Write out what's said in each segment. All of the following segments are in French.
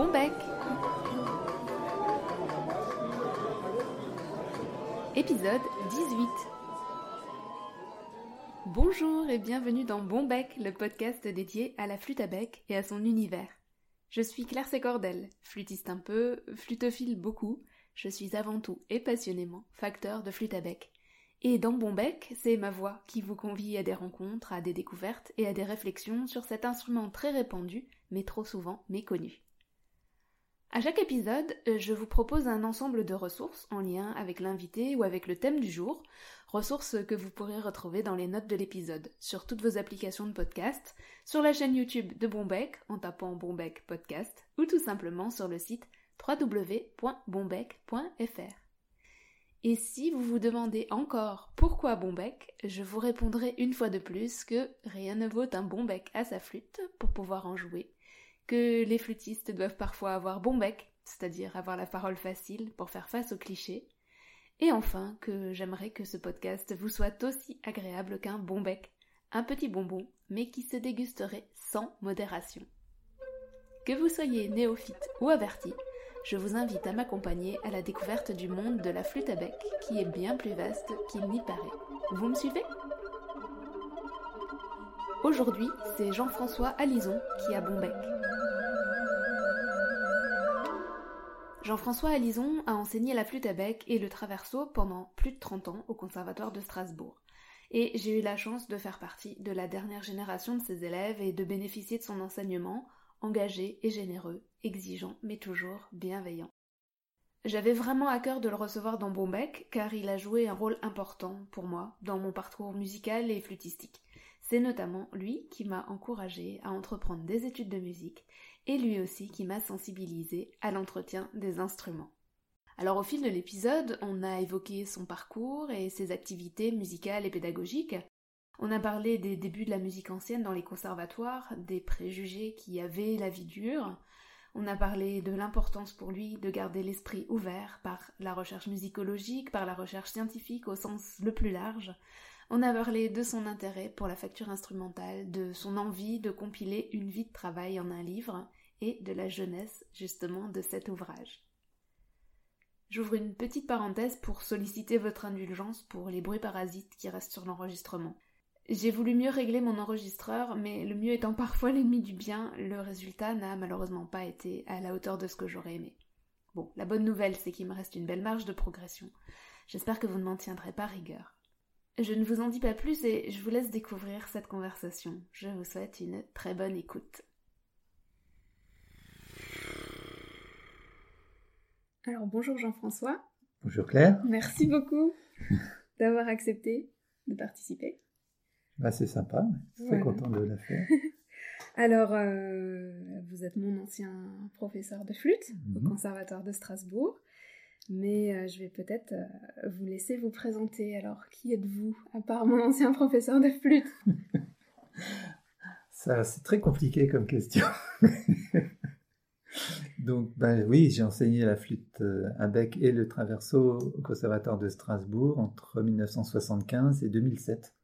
Bon bec Épisode 18 Bonjour et bienvenue dans Bon bec, le podcast dédié à la flûte à bec et à son univers. Je suis Claire Sécordel, flûtiste un peu, flutophile beaucoup, je suis avant tout et passionnément facteur de flûte à bec. Et dans Bon Bec, c'est ma voix qui vous convie à des rencontres, à des découvertes et à des réflexions sur cet instrument très répandu, mais trop souvent méconnu. À chaque épisode, je vous propose un ensemble de ressources en lien avec l'invité ou avec le thème du jour, ressources que vous pourrez retrouver dans les notes de l'épisode, sur toutes vos applications de podcast, sur la chaîne YouTube de Bonbec en tapant Bonbec Podcast, ou tout simplement sur le site www.bonbec.fr. Et si vous vous demandez encore pourquoi bon bec, je vous répondrai une fois de plus que rien ne vaut un bon bec à sa flûte pour pouvoir en jouer, que les flûtistes doivent parfois avoir bon bec, c'est-à-dire avoir la parole facile pour faire face aux clichés, et enfin que j'aimerais que ce podcast vous soit aussi agréable qu'un bon bec, un petit bonbon, mais qui se dégusterait sans modération. Que vous soyez néophyte ou averti, je vous invite à m'accompagner à la découverte du monde de la flûte à bec, qui est bien plus vaste qu'il n'y paraît. Vous me suivez? Aujourd'hui, c'est Jean-François Alison qui a bon bec. Jean-François Alison a enseigné la flûte à bec et le traverso pendant plus de 30 ans au Conservatoire de Strasbourg. Et j'ai eu la chance de faire partie de la dernière génération de ses élèves et de bénéficier de son enseignement engagé et généreux, exigeant mais toujours bienveillant. J'avais vraiment à cœur de le recevoir dans Bombec car il a joué un rôle important pour moi dans mon parcours musical et flûtistique. C'est notamment lui qui m'a encouragé à entreprendre des études de musique et lui aussi qui m'a sensibilisé à l'entretien des instruments. Alors au fil de l'épisode, on a évoqué son parcours et ses activités musicales et pédagogiques, on a parlé des débuts de la musique ancienne dans les conservatoires, des préjugés qui avaient la vie dure. On a parlé de l'importance pour lui de garder l'esprit ouvert par la recherche musicologique, par la recherche scientifique au sens le plus large. On a parlé de son intérêt pour la facture instrumentale, de son envie de compiler une vie de travail en un livre et de la jeunesse justement de cet ouvrage. J'ouvre une petite parenthèse pour solliciter votre indulgence pour les bruits parasites qui restent sur l'enregistrement. J'ai voulu mieux régler mon enregistreur, mais le mieux étant parfois l'ennemi du bien, le résultat n'a malheureusement pas été à la hauteur de ce que j'aurais aimé. Bon, la bonne nouvelle, c'est qu'il me reste une belle marge de progression. J'espère que vous ne m'en tiendrez pas rigueur. Je ne vous en dis pas plus et je vous laisse découvrir cette conversation. Je vous souhaite une très bonne écoute. Alors bonjour Jean-François. Bonjour Claire. Merci beaucoup d'avoir accepté de participer. Bah, c'est sympa, très content de la faire. Alors, euh, vous êtes mon ancien professeur de flûte au mhm. Conservatoire de Strasbourg, mais euh, je vais peut-être euh, vous laisser vous présenter. Alors, qui êtes-vous, à part mon ancien professeur de flûte? Ça, c'est très compliqué comme question. Donc, ben oui, j'ai enseigné la flûte à bec et le traverso au Conservatoire de Strasbourg entre 1975 et 2007.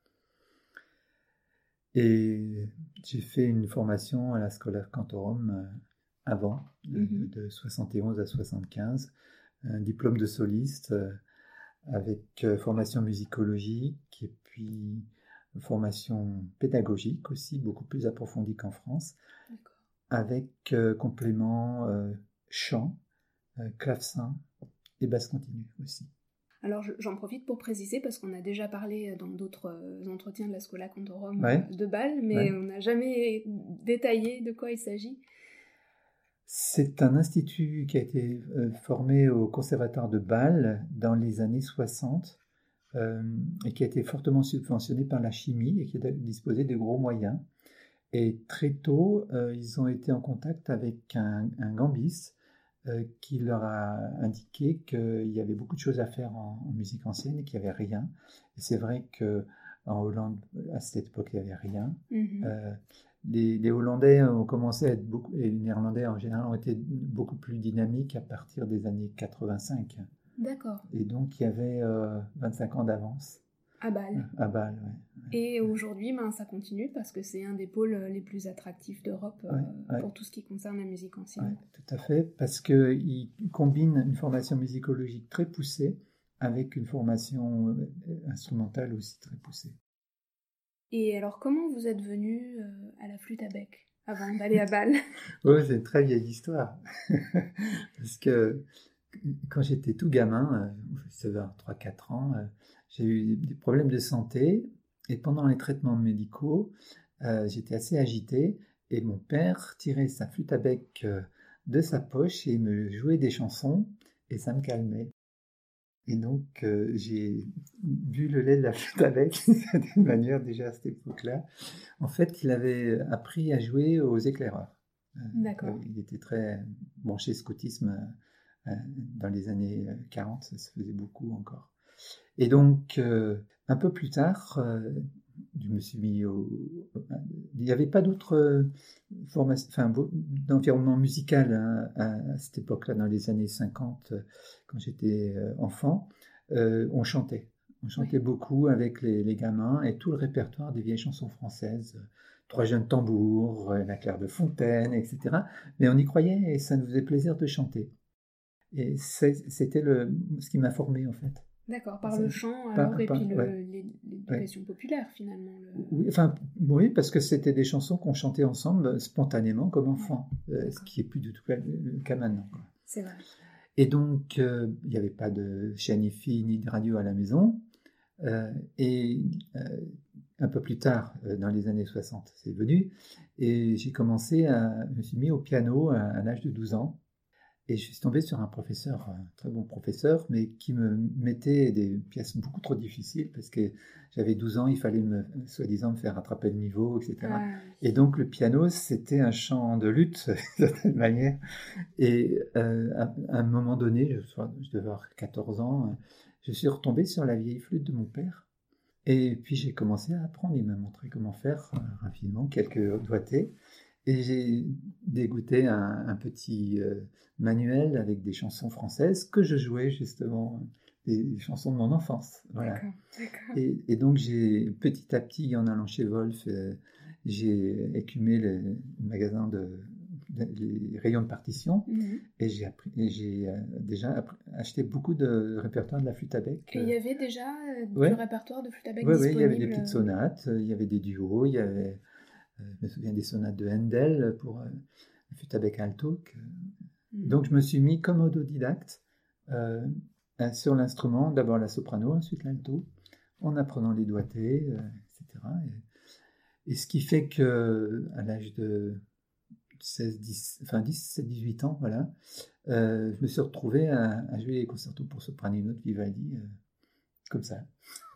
Et j'ai fait une formation à la Scolaire Cantorum euh, avant, de, 71 mhm. à 75, un diplôme de soliste euh, avec euh, formation musicologique et puis formation pédagogique aussi, beaucoup plus approfondie qu'en France, avec complément chant, clavecin et basse continue aussi. Alors j'en profite pour préciser parce qu'on a déjà parlé dans d'autres euh, entretiens de la Scola Cantorum de Bâle, mais on n'a jamais détaillé de quoi il s'agit. C'est un institut qui a été euh, formé au Conservatoire de Bâle dans les années 60 euh, et qui a été fortement subventionné par la chimie et qui a disposé de gros moyens. Et très tôt, ils ont été en contact avec un, un gambiste euh, qui leur a indiqué qu'il y avait beaucoup de choses à faire en, musique ancienne et qu'il n'y avait rien. Et c'est vrai que en Hollande, à cette époque, il n'y avait rien. Mhm. Euh, les, Hollandais ont commencé à être beaucoup, et les Néerlandais en général ont été beaucoup plus dynamiques à partir des années 85. D'accord. Et donc, il y avait 25 euh, ans d'avance. À Bâle. À Bâle, oui. Et aujourd'hui, ben, ça continue parce que c'est un des pôles les plus attractifs d'Europe euh, pour tout ce qui concerne la musique ancienne. tout à fait, parce qu'il combine une formation musicologique très poussée avec une formation euh, instrumentale aussi très poussée. Et alors, comment vous êtes venu euh, à la flûte à bec avant d'aller à Bâle Oui, c'est une très vieille histoire. parce que quand j'étais tout gamin, je 3-4 ans, j'ai eu des problèmes de santé et pendant les traitements médicaux, euh, j'étais assez agité et mon père tirait sa flûte à bec euh, de sa poche et me jouait des chansons et ça me calmait. Et donc euh, j'ai bu le lait de la flûte à bec d'une manière déjà à cette époque-là. En fait, il avait appris à jouer aux éclaireurs. D'accord. il était très branché scoutisme dans les années 40, ça se faisait beaucoup encore. Et donc, euh, un peu plus tard, euh, je me suis mis au... Il n'y avait pas d'autre euh, enfin, d'environnement musical à, cette époque-là, dans les années 50, quand j'étais enfant. on chantait. On chantait beaucoup avec les, gamins et tout le répertoire des vieilles chansons françaises. Trois jeunes tambours, La Claire de Fontaine, etc. Mais on y croyait et ça nous faisait plaisir de chanter. Et c'était ce qui m'a formé en fait. D'accord, par le chant alors, et puis l'éducation populaire finalement. Oui, enfin, oui, parce que c'était des chansons qu'on chantait ensemble euh, spontanément comme enfants, euh, ce qui est plus du tout le cas maintenant. C'est vrai. Et donc, euh, il n'y avait pas de chaîne IFI ni de radio à la maison. et un peu plus tard, dans les années 60, c'est venu. Et j'ai commencé à, je me suis mis au piano à l'âge de 12 ans. Et je suis tombé sur un professeur, un très bon professeur, mais qui me mettait des pièces beaucoup trop difficiles parce que j'avais 12 ans, il fallait me, soi-disant me faire rattraper le niveau, etc. Et donc le piano, c'était un chant de lutte, de certaine manière. Et euh, à, un moment donné, je, je devais avoir 14 ans, je suis retombé sur la vieille flûte de mon père. Et puis j'ai commencé à apprendre, il m'a montré comment faire euh, rapidement, quelques doigtés. Et j'ai dégoûté un, petit euh, manuel avec des chansons françaises que je jouais justement, des chansons de mon enfance. Voilà. Et, donc j'ai petit à petit, en allant chez Wolf, euh, j'ai écumé le magasin de, les rayons de partition mhm. et j'ai j'ai euh, déjà acheté beaucoup de répertoire de la flûte à bec. Et il y avait déjà du répertoire de flûte à bec Oui, il y avait des petites sonates, il y avait des duos, il y avait je me souviens des sonates de Handel pour euh, avec alto. Mm. Donc je me suis mis comme autodidacte euh, sur l'instrument, d'abord la soprano, ensuite l'alto, en apprenant les doigtés, etc. Et, ce qui fait que à l'âge de 16, 10, enfin 17, 18 ans, voilà, je me suis retrouvé à, jouer les concertos pour sopranino de Vivaldi, comme ça.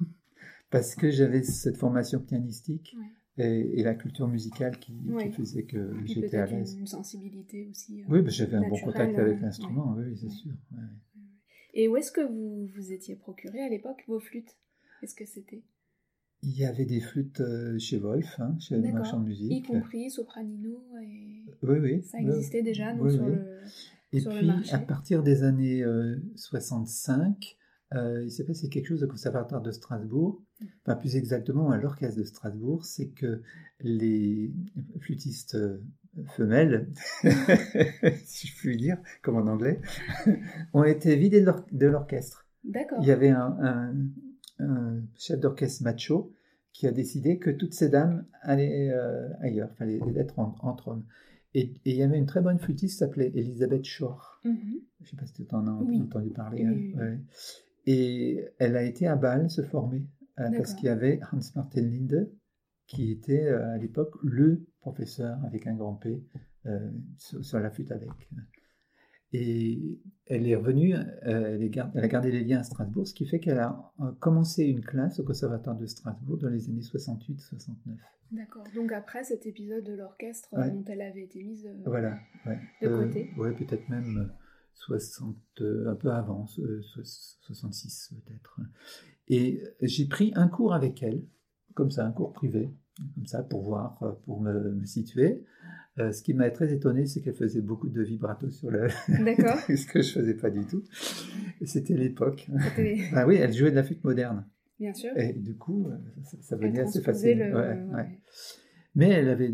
Parce que j'avais cette formation pianistique et, la culture musicale qui, faisait que j'étais à l'aise. Une sensibilité aussi. Euh, oui, j'avais un bon contact avec euh, l'instrument, oui, c'est sûr. Et où est-ce que vous vous étiez procuré à l'époque vos flûtes? Qu'est-ce que c'était? Il y avait des flûtes euh, chez Wolf, hein, chez le marchand de musique. Y compris sopranino et... Oui, oui. Ça existait déjà donc, sur, Le, et puis, à partir des années 65, euh, il s'est passé quelque chose au Conservatoire de Strasbourg, enfin plus exactement à l'Orchestre de Strasbourg, c'est que les flûtistes euh, femelles, si je puis dire, comme en anglais, ont été vidés de l'orchestre. D'accord. Il y avait un, chef d'orchestre macho qui a décidé que toutes ces dames allaient euh, ailleurs, fallait être entre hommes. Et, il y avait une très bonne flûtiste qui s'appelait Elisabeth Shore. Mm-hmm. Je ne sais pas si tu en as entendu parler. Hein. Et elle a été à Bâle se former, euh, parce qu'il y avait Hans Martin Linde, qui était euh, à l'époque le professeur avec un grand P euh, sur, la flûte avec. Et elle est revenue, elle, a gardé les liens à Strasbourg, ce qui fait qu'elle a commencé une classe au Conservatoire de Strasbourg dans les années 68-69. D'accord. Donc après cet épisode de l'orchestre dont elle avait été mise voilà, de côté. Oui, peut-être même 60, un peu avant, 66 peut-être. Et j'ai pris un cours avec elle, comme ça, un cours privé, comme ça, pour voir, pour me, situer. Euh, ce qui m'a très étonné, c'est qu'elle faisait beaucoup de vibrato sur le. D'accord. ce que je faisais pas du tout. C'était l'époque. ah oui, elle jouait de la flûte moderne. Bien sûr. Et du coup, ça, venait assez facile. Mais elle avait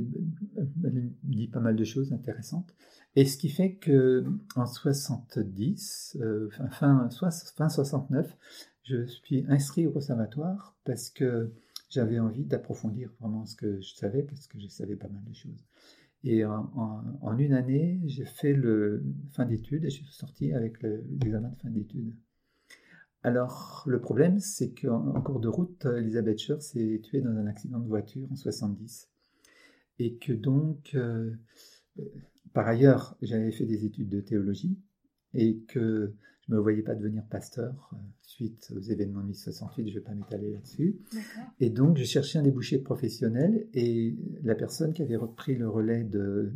dit pas mal de choses intéressantes. Et ce qui fait que en 70, euh, fin, fin 69, je suis inscrit au conservatoire parce que j'avais envie d'approfondir vraiment ce que je savais, parce que je savais pas mal de choses. Et en, une année, j'ai fait le fin d'études et je suis sorti avec l'examen de fin d'études. Alors, le problème, c'est qu'en cours de route, Elisabeth Schur s'est tuée dans un accident de voiture en 70. Et que donc, euh, par ailleurs, j'avais fait des études de théologie et que je ne me voyais pas devenir pasteur euh, suite aux événements de 1968, je ne vais pas m'étaler là-dessus. Et donc, je cherchais un débouché professionnel et la personne qui avait repris le relais de,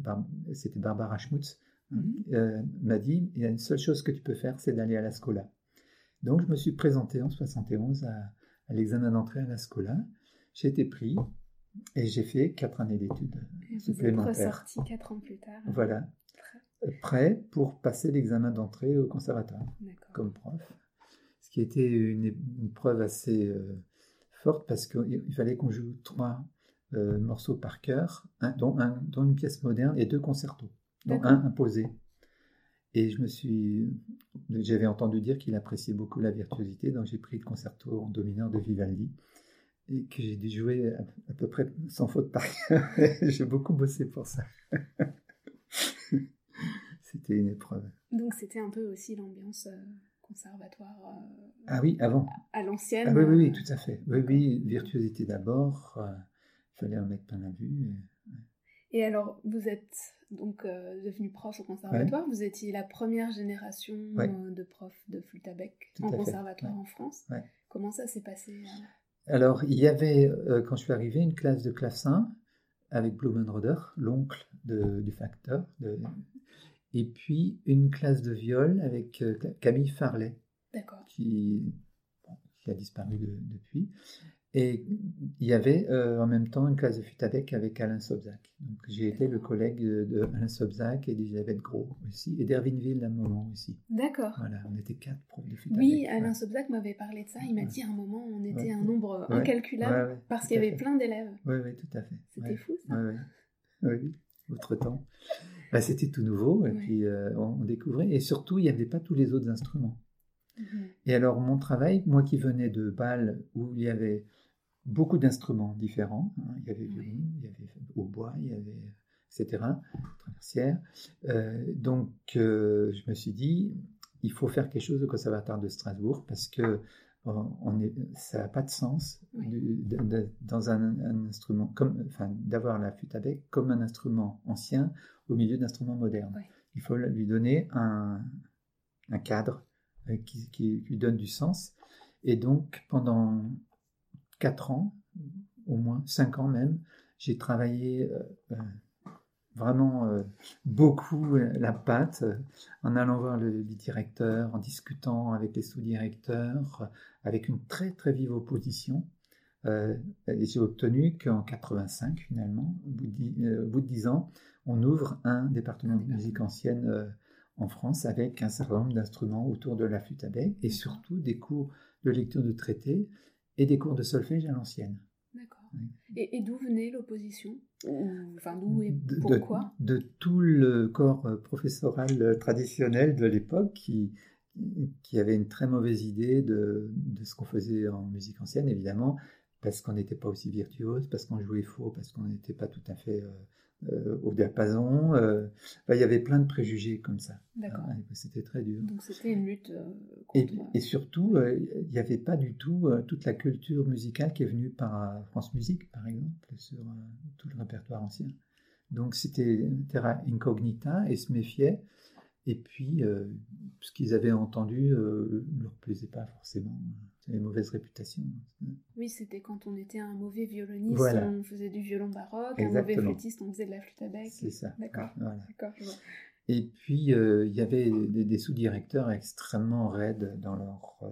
c'était Barbara Schmutz, hein, mhm. euh, m'a dit, il y a une seule chose que tu peux faire, c'est d'aller à la Scola. Donc, je me suis présenté en 71 à, à l'examen d'entrée à la Scola. J'ai été pris et j'ai fait quatre années d'études supplémentaires. Vous êtes ressorti quatre ans plus tard. Voilà. Prêt pour passer l'examen d'entrée au conservatoire comme prof. Ce qui était une, preuve assez euh, forte parce qu'il fallait qu'on joue trois euh, morceaux par cœur, dont, un, dont une pièce moderne et deux concertos, dont un imposé. Et je me suis, j'avais entendu dire qu'il appréciait beaucoup la virtuosité, donc j'ai pris le concerto en do mineur de Vivaldi et que j'ai dû jouer à, peu près sans faute par j'ai beaucoup bossé pour ça. c'était une épreuve. Donc c'était un peu aussi l'ambiance euh, conservatoire. Euh, ah oui, avant. À l'ancienne. Ah oui, oui, oui, tout à fait. Oui, oui, virtuosité d'abord. Euh, il fallait en mettre plein la vue. Et... alors, vous êtes donc devenu prof au conservatoire. Vous étiez la première génération de profs de flûte à bec en conservatoire en France. Comment ça s'est passé alors, il y avait, euh, quand je suis arrivé, une classe de clavecin avec Blumenroder, l'oncle du facteur, et puis une classe de viol avec euh, Camille Farley, qui, qui, a disparu depuis. Et il y avait euh, en même temps une classe de flûte avec avec Alain Sobzac. Donc j'ai été le collègue de, Alain Sobzac et d'Elisabeth Gros aussi, et d'Ervinville à un moment aussi. D'accord. Voilà, on était quatre profs de flûte Oui, Alain Sobzac m'avait parlé de ça. Il m'a dit à un moment on était un nombre incalculable parce qu'il y avait plein d'élèves. Oui, oui, tout à fait. C'était fou ça. Oui, oui. autre temps. Bah, C'était tout nouveau et puis euh, on découvrait. Et surtout, il n'y avait pas tous les autres instruments. Mhm. Et alors mon travail, moi qui venais de Bâle où il y avait beaucoup d'instruments différents. Hein. Il y avait violon, il y avait hautbois, il y avait etc. Traversière. Euh, donc euh, je me suis dit, il faut faire quelque chose au conservatoire de Strasbourg parce que on est, ça n'a pas de sens dans un, instrument comme, enfin, d'avoir la flûte à bec comme un instrument ancien au milieu d'instruments modernes. Il faut lui donner un, un cadre euh, qui, qui, lui donne du sens. Et donc pendant 4 ans, au moins 5 ans même, j'ai travaillé euh, euh, vraiment euh, beaucoup la pâte en allant voir le, directeur, en discutant avec les sous-directeurs, avec une très très vive opposition. et j'ai obtenu qu'en 85, finalement, au bout, de 10 ans, on ouvre un département de musique ancienne en France avec un certain nombre d'instruments autour de la flûte à bec et surtout des cours de lecture de traités et des cours de solfège à l'ancienne. D'accord. Et, d'où venait l'opposition? Enfin, d'où et pourquoi? de, tout le corps euh, professoral euh, traditionnel de l'époque qui, qui avait une très mauvaise idée de, de ce qu'on faisait en musique ancienne, évidemment, parce qu'on n'était pas aussi virtuose, parce qu'on jouait faux, parce qu'on n'était pas tout à fait euh, euh, au diapason. Euh, il y avait plein de préjugés comme ça. D'accord. c'était très dur. Donc c'était une lutte euh, contre... Et, surtout, il n'y avait pas du tout toute la culture musicale qui est venue par France Musique, par exemple, sur tout le répertoire ancien. Donc c'était terra incognita et se méfiait. Et puis, ce qu'ils avaient entendu ne leur plaisait pas forcément une mauvaise réputation. Oui, c'était quand on était un mauvais violoniste, on faisait du violon baroque, un mauvais flûtiste, on faisait de la flûte à bec. C'est ça. D'accord. Et puis, euh, il y avait des, sous-directeurs extrêmement raides dans leur. Euh,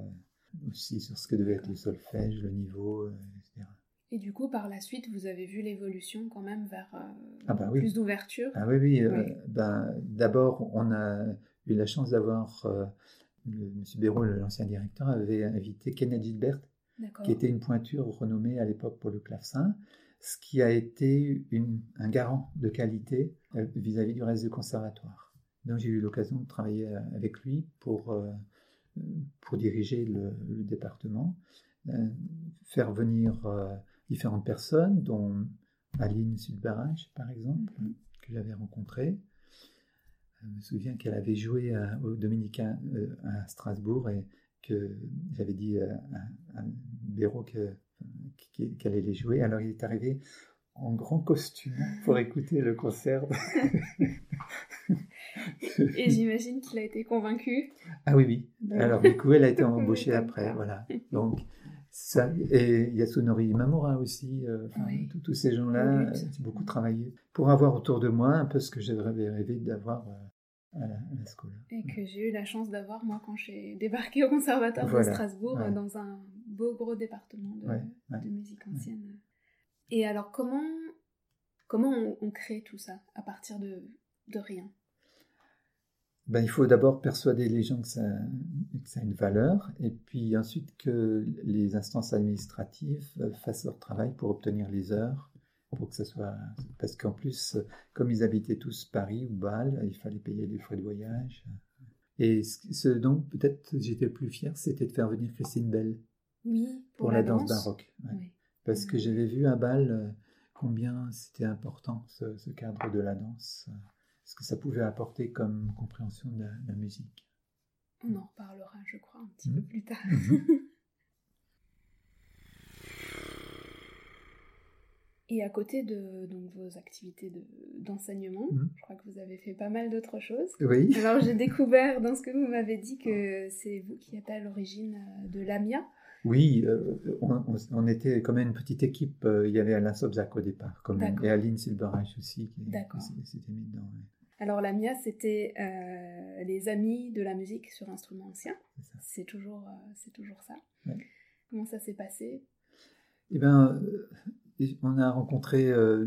aussi sur ce que devait être le solfège, le niveau, euh, etc. Et du coup, par la suite, vous avez vu l'évolution quand même vers ah bah plus d'ouverture? Ah oui, oui. Ben, D'abord, on a eu la chance d'avoir M. Béraud, l'ancien directeur, avait invité Kenneth Gilbert qui était une pointure renommée à l'époque pour le clavecin, ce qui a été un garant de qualité euh, vis-à-vis du reste du conservatoire. Donc j'ai eu l'occasion de travailler euh, avec lui pour, euh, pour diriger le, département, faire venir différentes personnes, dont Aline Sulbarage, par exemple, mm-hmm. que j'avais rencontrée. Je me souviens qu'elle avait joué au Dominicain à Strasbourg et que j'avais dit à, à Béraud qu'elle allait les jouer. Alors il est arrivé en grand costume pour écouter le concert. Et j'imagine qu'il a été convaincu. Ah oui, oui. Alors du coup, elle a été embauchée après, voilà. Donc ça, et Yasunori Mamura aussi, euh, tous ces gens-là, ont beaucoup travaillé pour avoir autour de moi un peu ce que j'avais rêvé d'avoir euh, et que j'ai eu la chance d'avoir, moi, quand j'ai débarqué au Conservatoire de Strasbourg, dans un beau gros département de, musique ancienne. Et alors, comment, comment on, crée tout ça à partir de, de rien? Ben, il faut d'abord persuader les gens que ça, que ça, a une valeur, et puis ensuite que les instances administratives fassent leur travail pour obtenir les heures pour que ça soit. Parce qu'en plus, comme ils habitaient tous Paris ou Bâle, il fallait payer les frais de voyage. Et ce dont peut-être j'étais le plus fier, c'était de faire venir Christine Bell. Oui, pour, la, danse, baroque. Parce que j'avais vu à Bâle euh, combien c'était important ce, cadre de la danse, ce que ça pouvait apporter comme compréhension de la, musique. On en reparlera, je crois, un petit mmh. peu plus tard. Mmh. Et à côté de donc, vos activités d'enseignement, mhm. je crois que vous avez fait pas mal d'autres choses. Oui. Alors j'ai découvert dans ce que vous m'avez dit que c'est vous qui êtes à l'origine euh, de l'AMIA. Oui, euh, on, était comme une petite équipe. Euh, il y avait Alain Sobzak au départ, et Aline Silberreich aussi qui, s'était mis dedans. Alors l'AMIA, c'était les amis de la musique sur instruments anciens. C'est toujours, c'est toujours ça. Comment ça s'est passé? Eh bien, on a rencontré euh,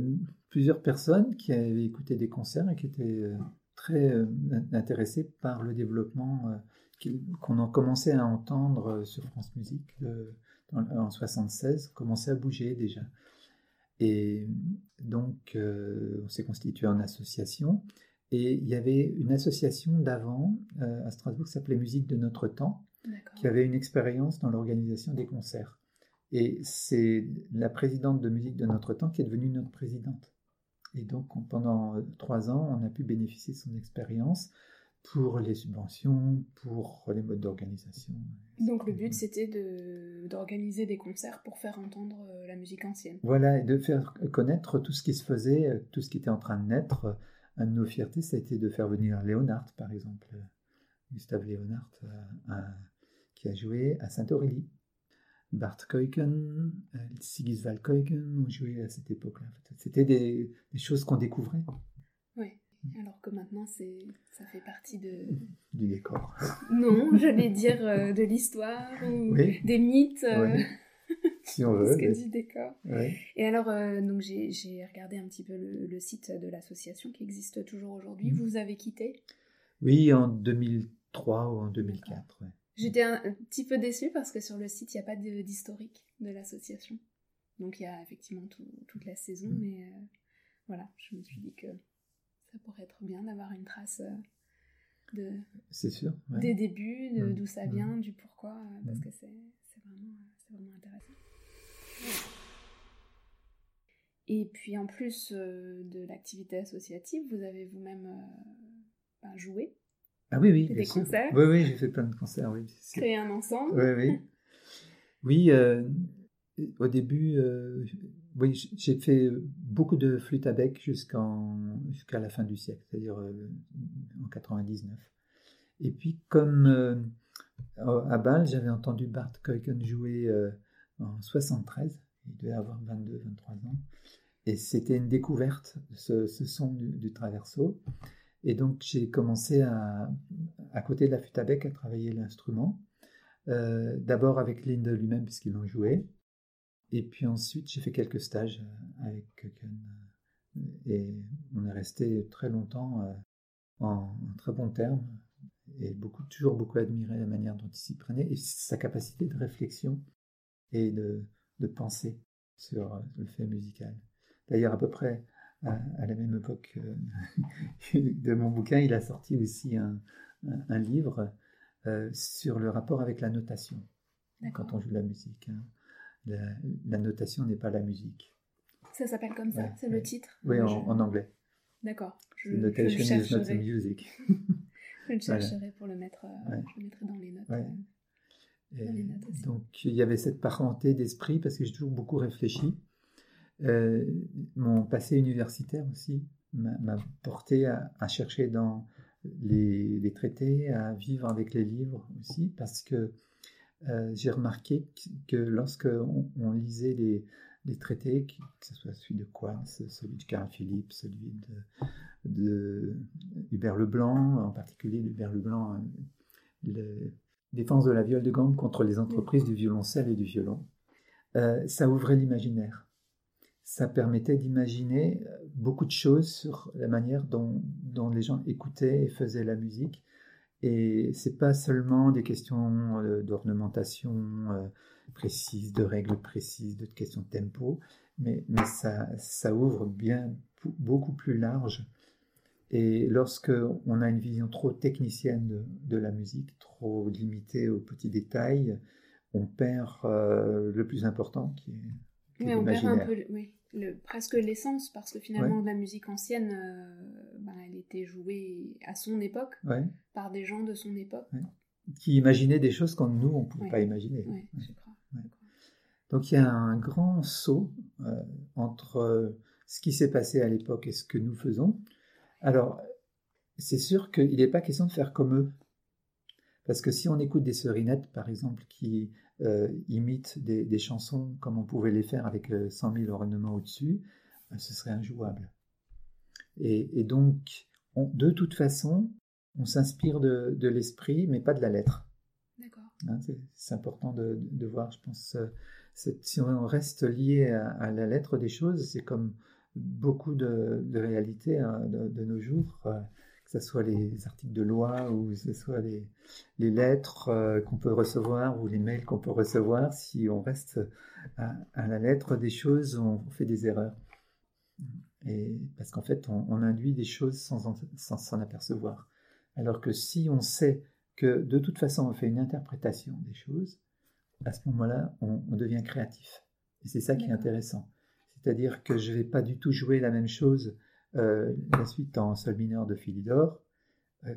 plusieurs personnes qui avaient écouté des concerts et qui étaient euh, très euh, intéressées par le développement qu'on a commencé à entendre sur France Musique en 76, commençait à bouger déjà. Et donc, on s'est constitué en association. Et il y avait une association d'avant à Strasbourg qui s'appelait Musique de notre temps, qui avait une expérience dans l'organisation des concerts. Et c'est la présidente de musique de notre temps qui est devenue notre présidente. Et donc pendant euh, trois ans, on a pu bénéficier de son expérience pour les subventions, pour les modes d'organisation. Donc le but c'était d'organiser des concerts pour faire entendre euh, la musique ancienne. Voilà, et de faire connaître tout ce qui se faisait, euh, tout ce qui était en train de naître. Un de nos fiertés, ça a été de faire venir Léonard, par exemple, Gustave Léonard, qui a joué à Saint-Aurélie. Bart Keuken, euh, Sigiswald Keuken ont joué à cette époque-là. C'était des, choses qu'on découvrait. Oui, alors que maintenant ça fait partie de... Du décor. Non, j'allais dire euh, de l'histoire ou des mythes. Euh, si on veut. que du décor. Et alors, donc j'ai regardé un petit peu le, site de l'association qui existe toujours aujourd'hui. Mhm. Vous avez quitté? Oui, en 2003 ou en 2004. J'étais un, petit peu déçue parce que sur le site, il n'y a pas d'historique de, l'association. Donc il y a effectivement toute la saison, mm. mais euh, voilà, je me suis dit que ça pourrait être bien d'avoir une trace euh, de, sûr, des débuts, mm. d'où ça mm. vient, du pourquoi, euh, parce que c'est vraiment, vraiment, intéressant. Et puis en plus de l'activité associative, vous avez vous-même ben, joué ah oui, oui. Des concerts Oui, oui, j'ai fait plein de concerts, oui. Créer un ensemble Oui, oui. Oui, euh, au début, euh, oui, j'ai fait beaucoup de flûte à bec jusqu'en, jusqu'à la fin du siècle, c'est-à-dire euh, en 99. Et puis, comme à Bâle, j'avais entendu Bart Keuken jouer en 73, il devait avoir 22, 23 ans, et c'était une découverte, ce, ce son du, traverso. Et donc j'ai commencé à, à côté de la flûte à travailler l'instrument. Euh, d'abord avec Linde lui-même, puisqu'il en jouait. Et puis ensuite, j'ai fait quelques stages euh, avec Köken. Et on est resté très longtemps euh, en, très bons termes. Et beaucoup, toujours beaucoup admiré la manière dont il s'y prenait et sa capacité de réflexion. Et de, de pensée sur le fait musical. D'ailleurs, à peu près à, la même époque de mon bouquin, il a sorti aussi un, un, livre euh, sur le rapport avec la notation quand on joue de la musique. Hein. La, notation n'est pas la musique. Ça s'appelle comme ça, c'est le titre? Oui, en, anglais. D'accord. Notation je is not music. je le chercherai pour le mettre, euh, je le mettrai dans les notes. Euh, donc il y avait cette parenté d'esprit parce que j'ai toujours beaucoup réfléchi. Euh, mon passé universitaire aussi m'a porté à, chercher dans les, traités, à vivre avec les livres aussi, parce que euh, j'ai remarqué que lorsque on, lisait les, traités, que ce soit celui de Quans, celui de Carl Philippe, celui de, Hubert Leblanc, en particulier Hubert Leblanc, hein, le défense de la viole de gamme contre les entreprises du violoncelle et du violon, euh, ça ouvrait l'imaginaire ça permettait d'imaginer euh, beaucoup de choses sur la manière dont, les gens écoutaient et faisaient la musique. Et c'est pas seulement des questions euh, d'ornementation euh, précise, de règles précises, de questions de tempo, mais, mais ça, ça ouvre bien beaucoup plus large. Et lorsque on a une vision trop technicienne de, de la musique, trop limitée aux petits détails, on perd le plus important qui est oui, on perd un peu, oui, le, presque l'essence, parce que finalement, la musique ancienne, euh, ben, elle était jouée à son époque, par des gens de son époque. Qui imaginaient des choses que nous, on ne pouvait pas imaginer. Donc il y a un grand saut euh, entre euh, ce qui s'est passé à l'époque et ce que nous faisons. Alors, c'est sûr qu'il n'est pas question de faire comme eux. Parce que si on écoute des serinettes, par exemple, qui euh, imitent des, chansons comme on pouvait les faire avec 100 000 ornements au-dessus, euh, ce serait injouable. Et, donc, de toute façon, on s'inspire de, l'esprit, mais pas de la lettre. D'accord. Hein, c'est important de, voir, je pense. Euh, si on reste lié à, la lettre des choses, c'est comme beaucoup de, réalités hein, de, nos jours que ce soit les articles de loi ou que ce soit les, lettres euh, qu'on peut recevoir ou les mails qu'on peut recevoir, si on reste à, la lettre des choses, on fait des erreurs. Et parce qu'en fait, on, induit des choses sans s'en apercevoir. Alors que si on sait que de toute façon, on fait une interprétation des choses, à ce moment-là, on, on devient créatif. Et c'est ça qui est intéressant. C'est-à-dire que je ne vais pas du tout jouer la même chose euh, la suite en sol mineur de Philidor, euh,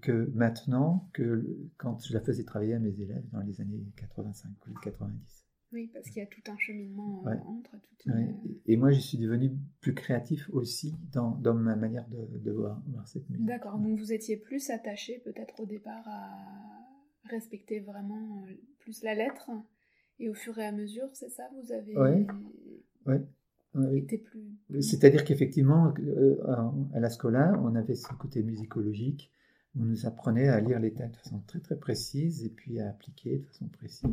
que, maintenant, que quand je la faisais travailler à mes élèves dans les années 85 ou 90. Oui, parce qu'il y a tout un cheminement euh, entre. Et moi, je suis devenu plus créatif aussi dans, dans ma manière de, voir, cette musique. D'accord, donc vous étiez plus attaché peut-être au départ à respecter vraiment plus la lettre, et au fur et à mesure, c'est ça, vous avez... Oui, C'est-à-dire qu'effectivement, euh, à la Scola, on avait ce côté musicologique. On nous apprenait à lire les textes de façon très très précise et puis à appliquer de façon précise.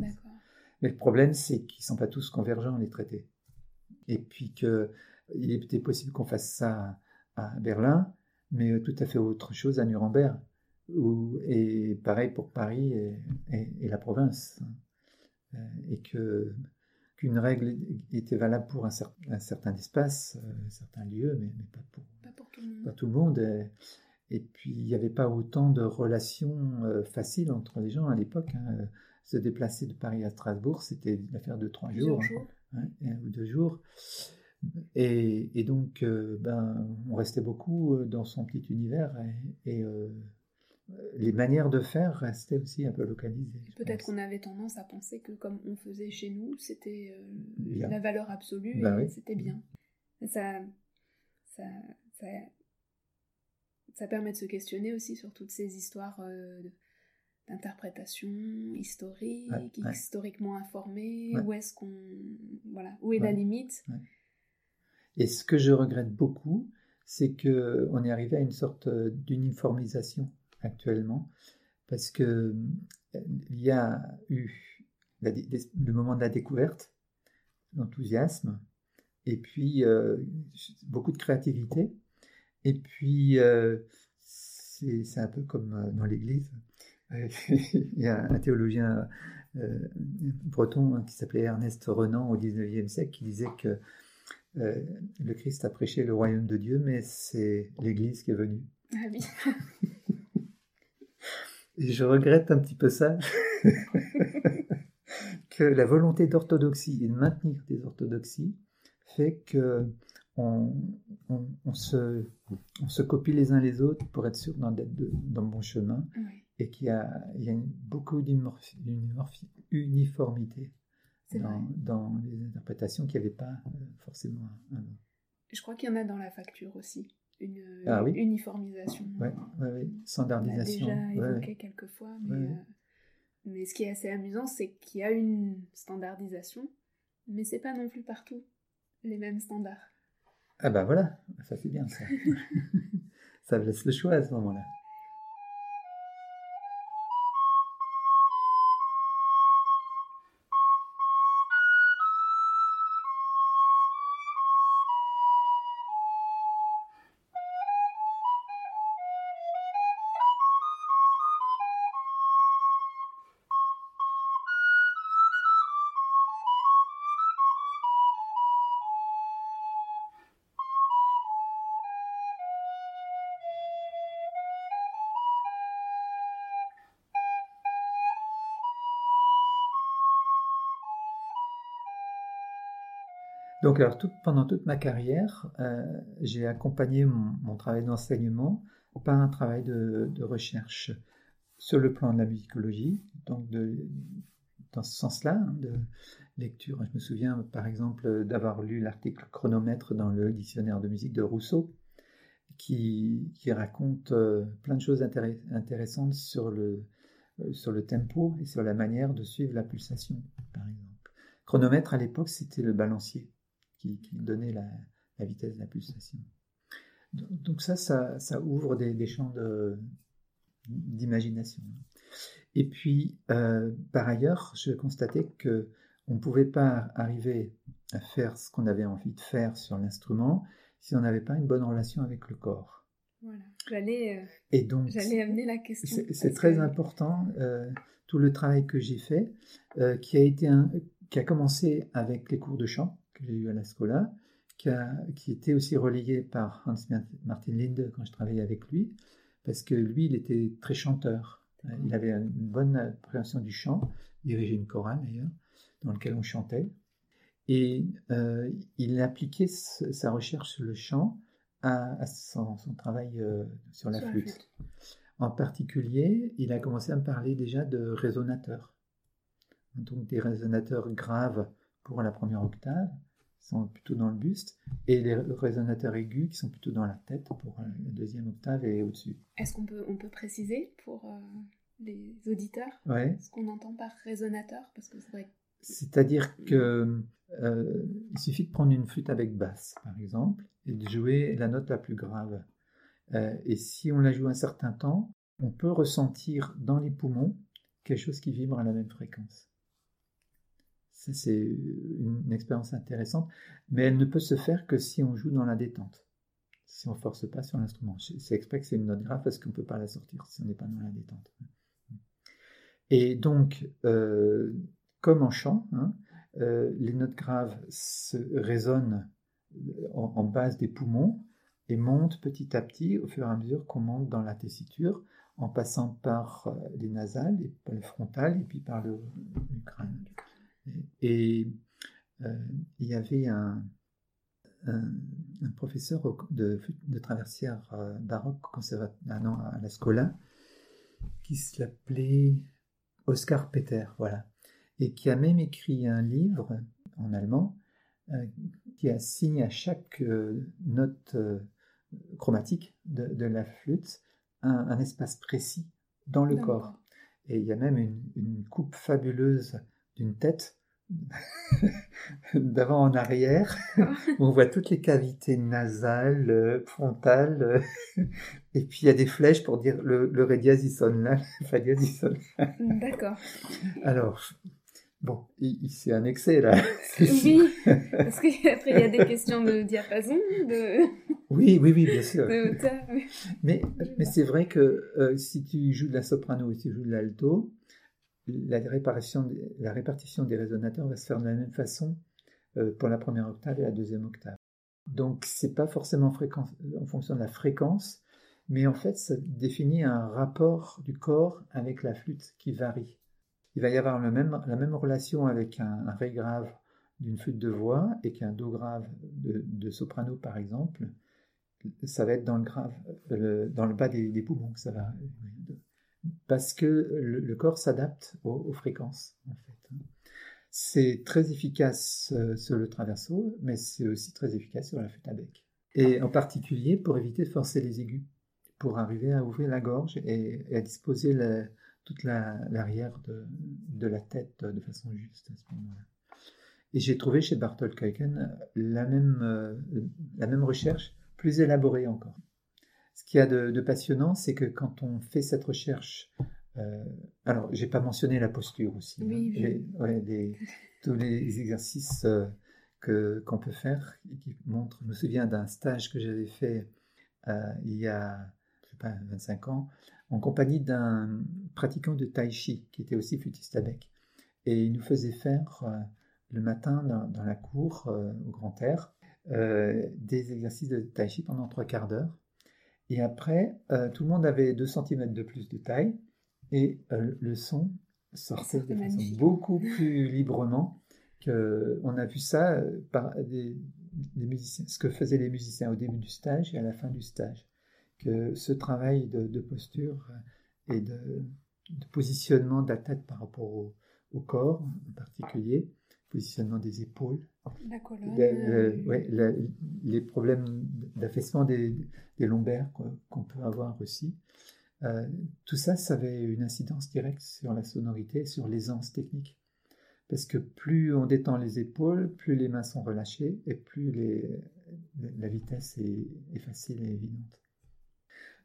Mais le problème, c'est qu'ils ne sont pas tous convergents, les traités. Et puis qu'il était possible qu'on fasse ça à Berlin, mais tout à fait autre chose à Nuremberg. et pareil pour Paris et la province. Euh, et que qu'une règle était valable pour un, certain espace, euh, un certain lieu, mais, pas, pour, tout le monde. Et, puis, il n'y avait pas autant de relations euh, faciles entre les gens à l'époque. Hein. Se déplacer de Paris à Strasbourg, c'était l'affaire de trois jours, hein, ou deux jours. Et, donc, euh, ben, on restait beaucoup dans son petit univers et, les manières de faire restaient aussi un peu localisées. Peut-être qu'on avait tendance à penser que comme on faisait chez nous, c'était euh, la valeur absolue bah et c'était bien. Ça, ça, ça, permet de se questionner aussi sur toutes ces histoires euh, d'interprétation historique, historiquement informée, où est-ce qu'on... Voilà, où est la limite? Et ce que je regrette beaucoup, c'est qu'on est arrivé à une sorte euh, d'uniformisation actuellement, parce que euh, il y a eu le moment de la découverte, l'enthousiasme, et puis euh, beaucoup de créativité, et puis euh, c'est un peu comme dans l'Église. il y a un théologien breton hein, qui s'appelait Ernest Renan au XIXe siècle, qui disait que le Christ a prêché le royaume de Dieu, mais c'est l'Église qui est venue. Ah oui. Et je regrette un petit peu ça, que la volonté d'orthodoxie et de maintenir des orthodoxies fait que on, se, on se copie les uns les autres pour être sûr d'être dans le bon chemin et qu'il y a, il y a beaucoup d'uniformité dans, dans, les interprétations qu'il n'y avait pas euh, forcément avant. Je crois qu'il y en a dans la facture aussi une ah uniformisation. Oui, ouais, standardisation. On l'a déjà évoqué quelques fois, mais, euh, mais ce qui est assez amusant, c'est qu'il y a une standardisation, mais c'est pas non plus partout les mêmes standards. Ah bah voilà, ça c'est bien ça. ça laisse le choix à ce moment-là. Donc, alors, pendant toute ma carrière, euh, j'ai accompagné mon, travail d'enseignement par un travail de, recherche sur le plan de la musicologie, donc dans ce sens-là, hein, de lecture. Je me souviens, par exemple, d'avoir lu l'article chronomètre dans le dictionnaire de musique de Rousseau, qui, raconte euh, plein de choses intéressantes sur le, euh, sur le tempo et sur la manière de suivre la pulsation, par exemple. Chronomètre, à l'époque, c'était le balancier qui, donnait la, vitesse de la pulsation. Donc, ça, ça, ouvre des, champs d'imagination. Et puis, euh, par ailleurs, je constatais que on ne pouvait pas arriver à faire ce qu'on avait envie de faire sur l'instrument si on n'avait pas une bonne relation avec le corps. Voilà, j'allais euh, j'allais amener la question. C'est très important, euh, tout le travail que j'ai fait, qui, a été un, qui a commencé avec les cours de chant, que j'ai eu à la Scola, qui, qui était aussi relayé par Hans Martin Linde quand je travaillais avec lui, parce que lui, il était très chanteur. Il avait une bonne appréhension du chant, il dirigeait une chorale d'ailleurs, dans laquelle on chantait. Et euh, il appliquait sa recherche sur le chant à, son, travail euh, sur la flûte. En particulier, il a commencé à me parler déjà de résonateurs. Donc des résonateurs graves pour la première octave, sont plutôt dans le buste, et les résonateurs aigus qui sont plutôt dans la tête pour la deuxième octave et au-dessus. Est-ce qu'on peut, on peut préciser pour euh, les auditeurs ce qu'on entend par résonateur? Parce que c'est C'est-à-dire que euh, il suffit de prendre une flûte avec basse, par exemple, et de jouer la note la plus grave. Euh, et si on la joue un certain temps, on peut ressentir dans les poumons quelque chose qui vibre à la même fréquence c'est une, expérience intéressante, mais elle ne peut se faire que si on joue dans la détente, si on ne force pas sur l'instrument. C'est exprès que c'est une note grave parce qu'on ne peut pas la sortir si on n'est pas dans la détente. Et donc, euh, comme en chant, hein, euh, les notes graves se résonnent en, base des poumons et montent petit à petit au fur et à mesure qu'on monte dans la tessiture en passant par euh, les nasales, par le frontal et puis par le crâne. Et euh, il y avait un, professeur de, de traversière euh, baroque ah à la Scola qui s'appelait Oscar Peter, voilà, et qui a même écrit un livre en allemand euh, qui assigne à chaque note chromatique de, la flûte un, espace précis dans le corps. Et il y a même une coupe fabuleuse d'une tête d'avant en arrière. on voit toutes les cavités nasales, euh, frontales, euh, et puis il y a des flèches pour dire le, le ré dièse il sonne là, le fa dièse il sonne D'accord. Alors, bon, c'est un excès là. Oui, parce qu'après il y a des questions de diapason, de... Oui, oui, oui, bien sûr. Mais, mais c'est vrai que euh, si tu joues de la soprano et si tu joues de l'alto, la répartition, la répartition des résonateurs va se faire de la même façon pour la première octave et la deuxième octave. Donc c'est pas forcément en fonction de la fréquence, mais en fait ça définit un rapport du corps avec la flûte qui varie. Il va y avoir la même relation avec un, ré grave d'une flûte de voix et qu'un do grave de, soprano par exemple. Ça va être dans le grave, dans le bas des, poumons ça va. Parce que le, corps s'adapte aux, fréquences en fait. C'est très efficace euh, sur le traverso, mais c'est aussi très efficace sur la flûte à bec. Et en particulier pour éviter de forcer les aigus, pour arriver à ouvrir la gorge et, à disposer toute l'arrière de, la tête de façon juste à ce moment-là. Et j'ai trouvé chez Bartol même, euh, la même recherche, plus élaborée encore. Qu'il y a de, passionnant, c'est que quand on fait cette recherche euh, alors, j'ai pas mentionné la posture aussi. Hein. Oui, tous les exercices euh, que qu'on peut faire qui montrent. Je me souviens d'un stage que j'avais fait euh, il y a je sais pas 25 ans en compagnie d'un pratiquant de tai chi qui était aussi flûtiste à bec et il nous faisait faire le matin dans, la cour au grand air des exercices de tai chi pendant trois quarts d'heure et après tout le monde avait 2 cm de plus de taille et euh, le son sortait de façon beaucoup plus librement que on a vu ça euh, par des, musiciens, ce que faisaient les musiciens au début du stage et à la fin du stage, que ce travail de, posture et de, positionnement de la tête par rapport au, corps en particulier, positionnement des épaules, la colonne, les problèmes d'affaissement des, des lombaires qu'on peut avoir aussi, euh, tout ça, ça avait une incidence directe sur la sonorité, sur l'aisance technique. Parce que plus on détend les épaules, plus les mains sont relâchées et plus la vitesse est, facile et évidente.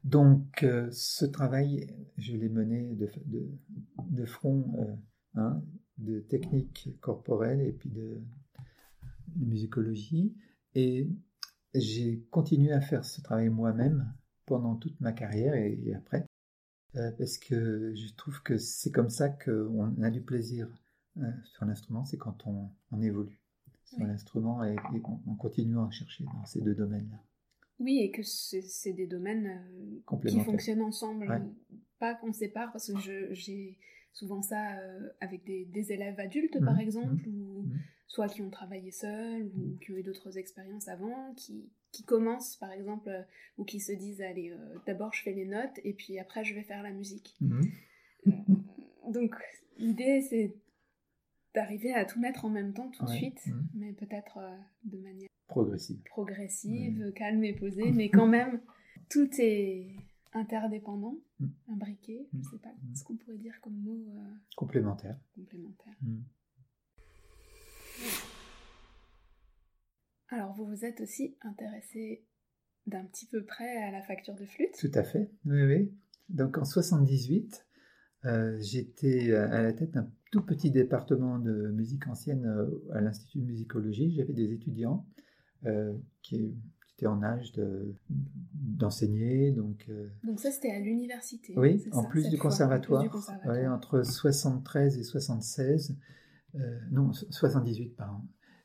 Donc, euh, ce travail, je l'ai mené de, front, euh, hein, de technique corporelle et puis de, musicologie. Et j'ai continué à faire ce travail moi-même pendant toute ma carrière et, après, euh, parce que je trouve que c'est comme ça qu'on a du plaisir euh, sur l'instrument, c'est quand on, évolue sur l'instrument et, on, continue à chercher dans ces deux domaines-là. Oui, et que c'est des domaines euh, qui fonctionnent ensemble, pas qu'on sépare, parce que j'ai souvent ça avec des, élèves adultes, par mmh, exemple, mmh, ou mmh. soit qui ont travaillé seuls, ou qui ont eu d'autres expériences avant, qui, qui commencent par exemple euh, ou qui se disent allez euh, d'abord je fais les notes et puis après je vais faire la musique. Euh, donc l'idée c'est d'arriver à tout mettre en même temps tout de suite, mais peut-être de manière progressive, progressive, calme et posée, mais quand même tout est interdépendant, mhm. imbriqué, je sais pas ce qu'on pourrait dire comme mot complémentaire. Complémentaire. Alors vous vous êtes aussi intéressé d'un petit peu près à la facture de flûte Tout à fait, oui, oui. Donc en 78, euh, j'étais à la tête d'un tout petit département de musique ancienne euh, à l'Institut de musicologie. J'avais des étudiants euh, qui en âge d'enseigner. donc, donc ça, c'était à l'université. Oui, en plus, du conservatoire, entre 73 et 76. non, 78, pardon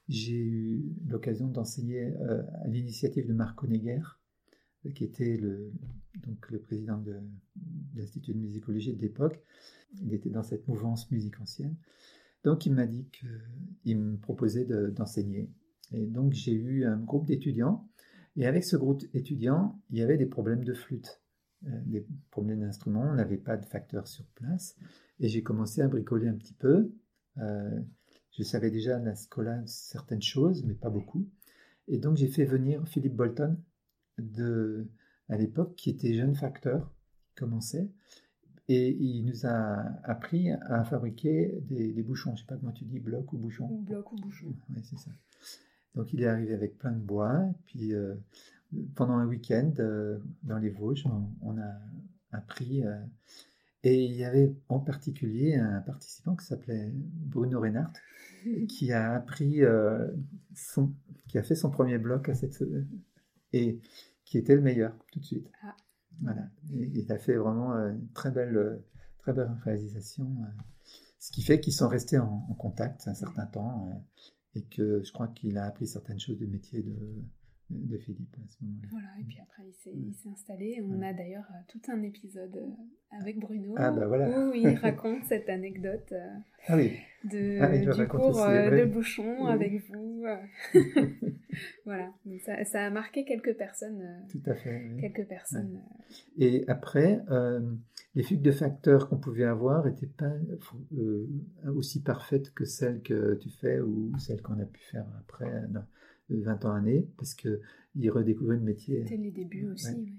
j'ai eu l'occasion d'enseigner euh, à l'initiative de Marc Honegger, qui était le, donc le président de, l'Institut de musicologie de l'époque. Il était dans cette mouvance musique ancienne. Donc il m'a dit qu'il me proposait d'enseigner. et donc j'ai eu un groupe d'étudiants. Et avec ce groupe d'étudiants, il y avait des problèmes de flûte, euh, des problèmes d'instruments. On n'avait pas de facteurs sur place. Et j'ai commencé à bricoler un petit peu. Euh, je savais déjà à la Scola certaines choses, mais pas beaucoup. Et donc j'ai fait venir Philippe Bolton, de, à l'époque, qui était jeune facteur, qui commençait, et il nous a appris à fabriquer des, bouchons. Je ne sais pas comment tu dis, bloc ou bouchon. Bloc ou bouchon. Oui, c'est ça. Donc il est arrivé avec plein de bois, puis euh, pendant un week-end euh, dans les Vosges, on, a appris. Euh, et il y avait en particulier un participant qui s'appelait Bruno Reinhardt, qui a appris son, qui a fait son premier bloc à cette et qui était le meilleur tout de suite. Ah. Voilà. il a fait vraiment une très belle, très belle réalisation. ce qui fait qu'ils sont restés en, contact un certain temps et que je crois qu'il a appris certaines choses du métier de, de Philippe à ce moment-là. Voilà, et puis après il s'est installé. On a d'ailleurs euh, tout un épisode euh, avec Bruno ah, bah voilà. où il raconte cette anecdote euh, ah oui. de, ah du cours de bouchon avec vous. voilà, ça, ça, a marqué quelques personnes. tout à fait. Quelques personnes. Et après, les fugues de facteurs qu'on pouvait avoir n'étaient pas aussi parfaites que celles que tu fais ou celles qu'on a pu faire après. 20 ans années, parce qu'il redécouvrait le métier. C'était les débuts aussi.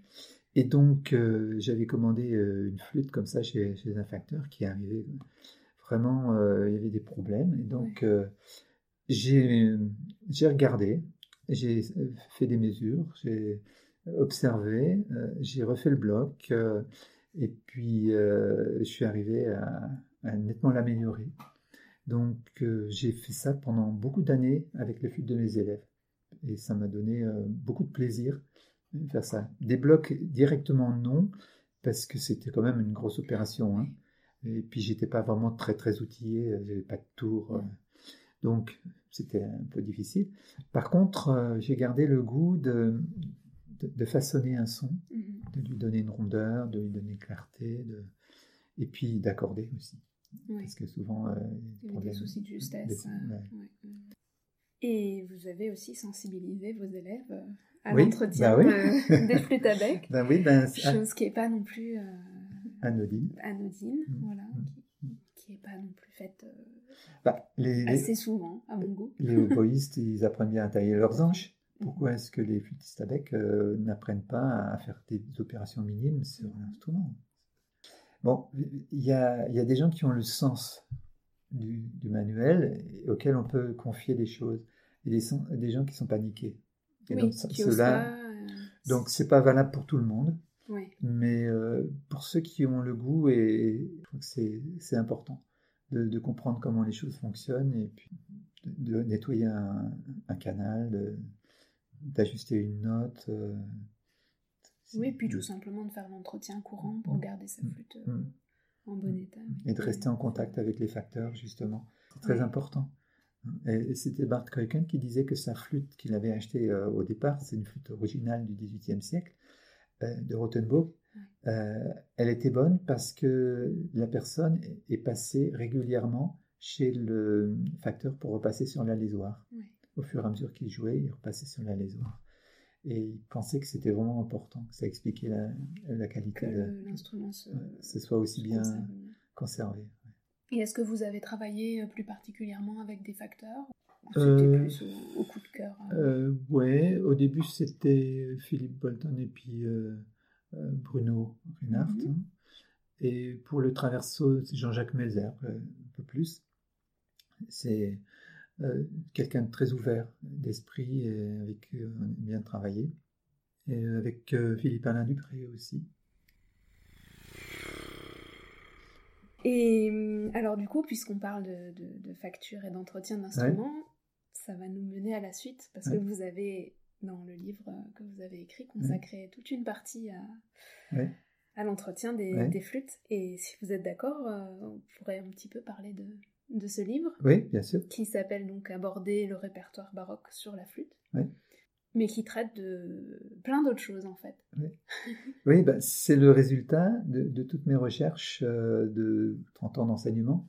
Et donc, euh, j'avais commandé euh, une flûte comme ça chez, un facteur qui arrivait. Vraiment, euh, il y avait des problèmes. Et donc, j'ai regardé, j'ai fait des mesures, j'ai observé, j'ai refait le bloc, et puis je suis arrivé à, à nettement l'améliorer. Donc, j'ai fait ça pendant beaucoup d'années avec les flûtes de mes élèves et ça m'a donné euh, beaucoup de plaisir de faire ça. Des blocs directement non, parce que c'était quand même une grosse opération. Hein. Et puis j'étais pas vraiment très très outillé, euh, j'avais pas de tour, euh. donc c'était un peu difficile. Par contre, j'ai gardé le goût de, de, façonner un son, mm-hmm. de lui donner une rondeur, de lui donner une clarté, de... et puis d'accorder aussi. Parce que souvent, il y a des soucis de justesse. Et vous avez aussi sensibilisé vos élèves euh, à l'entretien bah des flûtes à bec. Ben oui, ben, chose qui n'est pas non plus euh, anodine. Anodine, mm. voilà, mm. qui n'est pas non plus faite euh, bah, assez souvent, à mon goût. Les oboïstes, ils apprennent bien à tailler leurs anches. Pourquoi est-ce que les flûtistes à bec n'apprennent pas à faire des opérations minimes sur l'instrument? Bon, il y a, y a, des gens qui ont le sens du, manuel auquel on peut confier des choses. Et des, des gens qui sont paniqués. Et donc, cela, euh, donc c'est pas valable pour tout le monde. Mais euh, pour ceux qui ont le goût, et c'est important de, comprendre comment les choses fonctionnent et puis de, nettoyer un, canal, d'ajuster une note. Euh, oui, puis tout simplement de faire l'entretien courant pour mm. garder sa flûte. Mm. Et de rester en contact avec les facteurs, justement. C'est très important. Et c'était Bart Kuyken qui disait que sa flûte qu'il avait achetée euh, au départ, c'est une flûte originale du XVIIIe siècle, euh, de Rothenburg, euh, elle était bonne parce que la personne est passée régulièrement chez le facteur pour repasser sur l'alésoir. Au fur et à mesure qu'il jouait, il repassait sur l'alésoir. Et il pensait que c'était vraiment important, que ça expliquait la, qualité de l'instrument, se, ce soit aussi bien conservé. Et est-ce que vous avez travaillé euh, plus particulièrement avec des facteurs? C'était euh, plus au, coup de cœur hein? euh, Oui, au début c'était Philippe Bolton et puis Bruno Reinhardt. Mhm. Hein. Et pour le traverso, c'est Jean-Jacques Melzer, un peu plus. C'est euh, quelqu'un de très ouvert d'esprit et avec qui on aime bien travaillé. Et avec euh, Philippe Alain Dupré aussi. Et hum, alors du coup, puisqu'on parle de, de, facture et d'entretien d'instruments, ça va nous mener à la suite, parce que vous avez, dans le livre que vous avez écrit, consacré toute une partie à, à l'entretien des, des, flûtes. Et si vous êtes d'accord, euh, on pourrait un petit peu parler de, de ce livre. Oui, bien sûr. Qui s'appelle donc Aborder le répertoire baroque sur la flûte. Oui. Mais qui traite de plein d'autres choses en fait. Oui, oui bah, c'est le résultat de, toutes mes recherches euh, de 30 ans d'enseignement.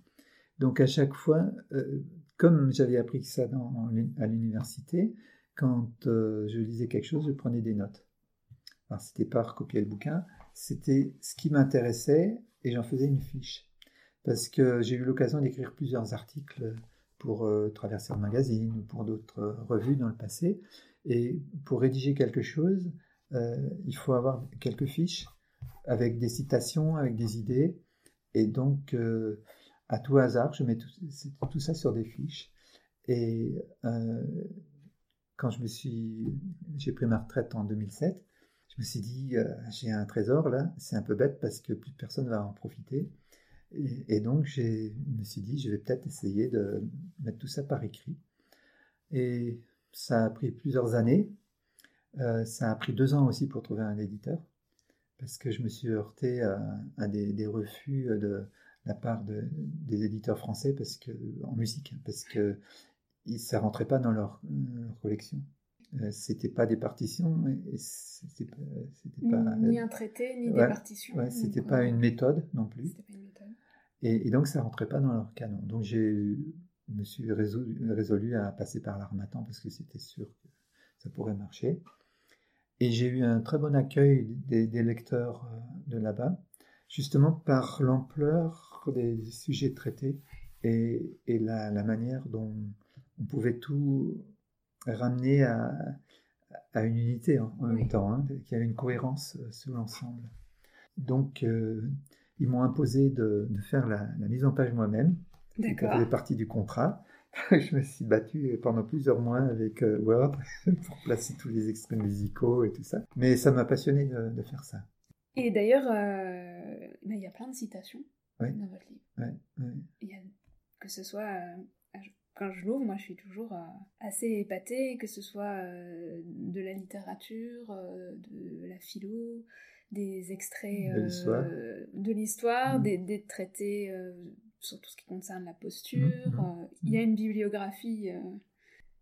Donc à chaque fois, euh, comme j'avais appris ça dans, à l'université, quand euh, je lisais quelque chose, je prenais des notes. Alors c'était pas recopier le bouquin, c'était ce qui m'intéressait et j'en faisais une fiche parce que j'ai eu l'occasion d'écrire plusieurs articles pour euh, Traverser le magazine ou pour d'autres euh, revues dans le passé. Et pour rédiger quelque chose, euh, il faut avoir quelques fiches avec des citations, avec des idées. Et donc, à tout hasard, je mets tout, ça sur des fiches. Et quand je me suis, j'ai pris ma retraite en 2007, je me suis dit, j'ai un trésor là, c'est un peu bête parce que plus personne va en profiter. Et, donc, je me suis dit, je vais peut-être essayer de mettre tout ça par écrit. Et ça a pris plusieurs années. Euh, ça a pris deux ans aussi pour trouver un éditeur, parce que je me suis heurté à, des, refus de, la part des éditeurs français parce que, en musique, parce que ça rentrait pas dans leur, collection. Euh, c'était pas des partitions, c'était pas, ni un traité ni des partitions. Ouais, c'était pas une méthode non plus. Et, donc ça rentrait pas dans leur canon. Donc j'ai me suis résolu, résolu, à passer par l'armatan parce que c'était sûr que ça pourrait marcher. Et j'ai eu un très bon accueil des, lecteurs euh, de là-bas, justement par l'ampleur des sujets traités et, et la, la, manière dont on pouvait tout ramener à, à une unité en, même temps, hein, qu'il y avait une cohérence euh, sur l'ensemble. Donc, euh, ils m'ont imposé de, de faire la, la, mise en page moi-même. Ça faisait partie du contrat. je me suis battu pendant plusieurs mois avec euh, Word pour placer tous les extraits musicaux et tout ça. Mais ça m'a passionné de, faire ça. Et d'ailleurs, euh, ben, il y a plein de citations dans votre livre. Il y a, que ce soit euh, quand je l'ouvre, moi je suis toujours assez épatée, que ce soit de la littérature, de la philo, des extraits de l'histoire, mmh. des, des, traités sur tout ce qui concerne la posture. Mmh, mmh, euh, il y a mmh. une bibliographie euh,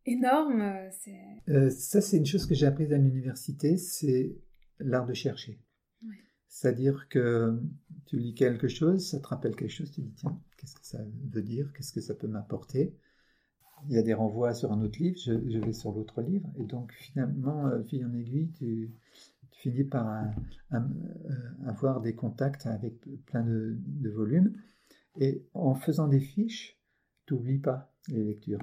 énorme. Euh, ça, c'est une chose que j'ai apprise à l'université, c'est l'art de chercher. C'est-à-dire que tu lis quelque chose, ça te rappelle quelque chose, tu dis tiens, qu'est-ce que ça veut dire, qu'est-ce que ça peut m'apporter? Il y a des renvois sur un autre livre, je, vais sur l'autre livre, et donc finalement, fil en aiguille, tu, finis par avoir des contacts avec plein de, de volumes. Et en faisant des fiches, tu n'oublies pas les lectures.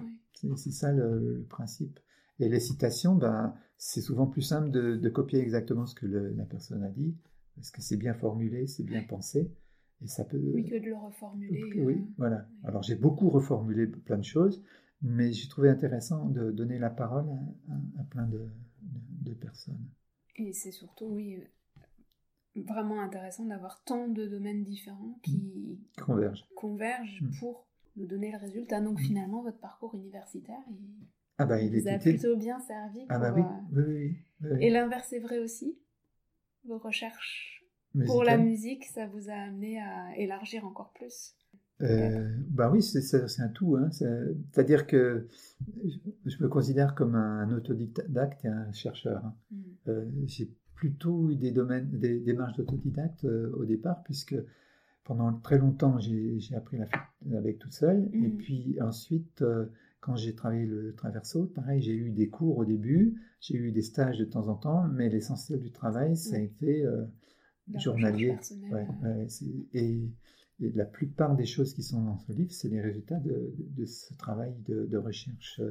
C'est ça le, principe. Et les citations, ben, c'est souvent plus simple de, copier exactement ce que la personne a dit, parce que c'est bien formulé, c'est bien pensé. Et ça peut... Oui, que de le reformuler. Oui, euh, voilà. Alors j'ai beaucoup reformulé plein de choses, mais j'ai trouvé intéressant de donner la parole à, plein de, de, personnes. Et c'est surtout, oui, vraiment intéressant d'avoir tant de domaines différents qui convergent, convergent mm. pour nous donner le résultat. Donc mm. finalement, votre parcours universitaire, il, ah bah, il vous a plutôt bien servi. Ah bah euh, oui. Et l'inverse est vrai aussi. Vos recherches pour la musique, ça vous a amené à élargir encore plus. Euh, bah oui, c'est un tout. Hein. C'est-à-dire que je me considère comme un autodidacte et un chercheur. Hein. Mm. Euh, j'ai plutôt eu des domaines, des démarches d'autodidacte euh, au départ, puisque pendant très longtemps j'ai appris la avec toute seule, et mhm. puis ensuite euh, quand j'ai travaillé le traverso, pareil, j'ai eu des cours au début, j'ai eu des stages de temps en temps, mais l'essentiel du travail, ça a été euh, journalier. et, la plupart des choses qui sont dans ce livre, c'est les résultats de, ce travail de, recherche.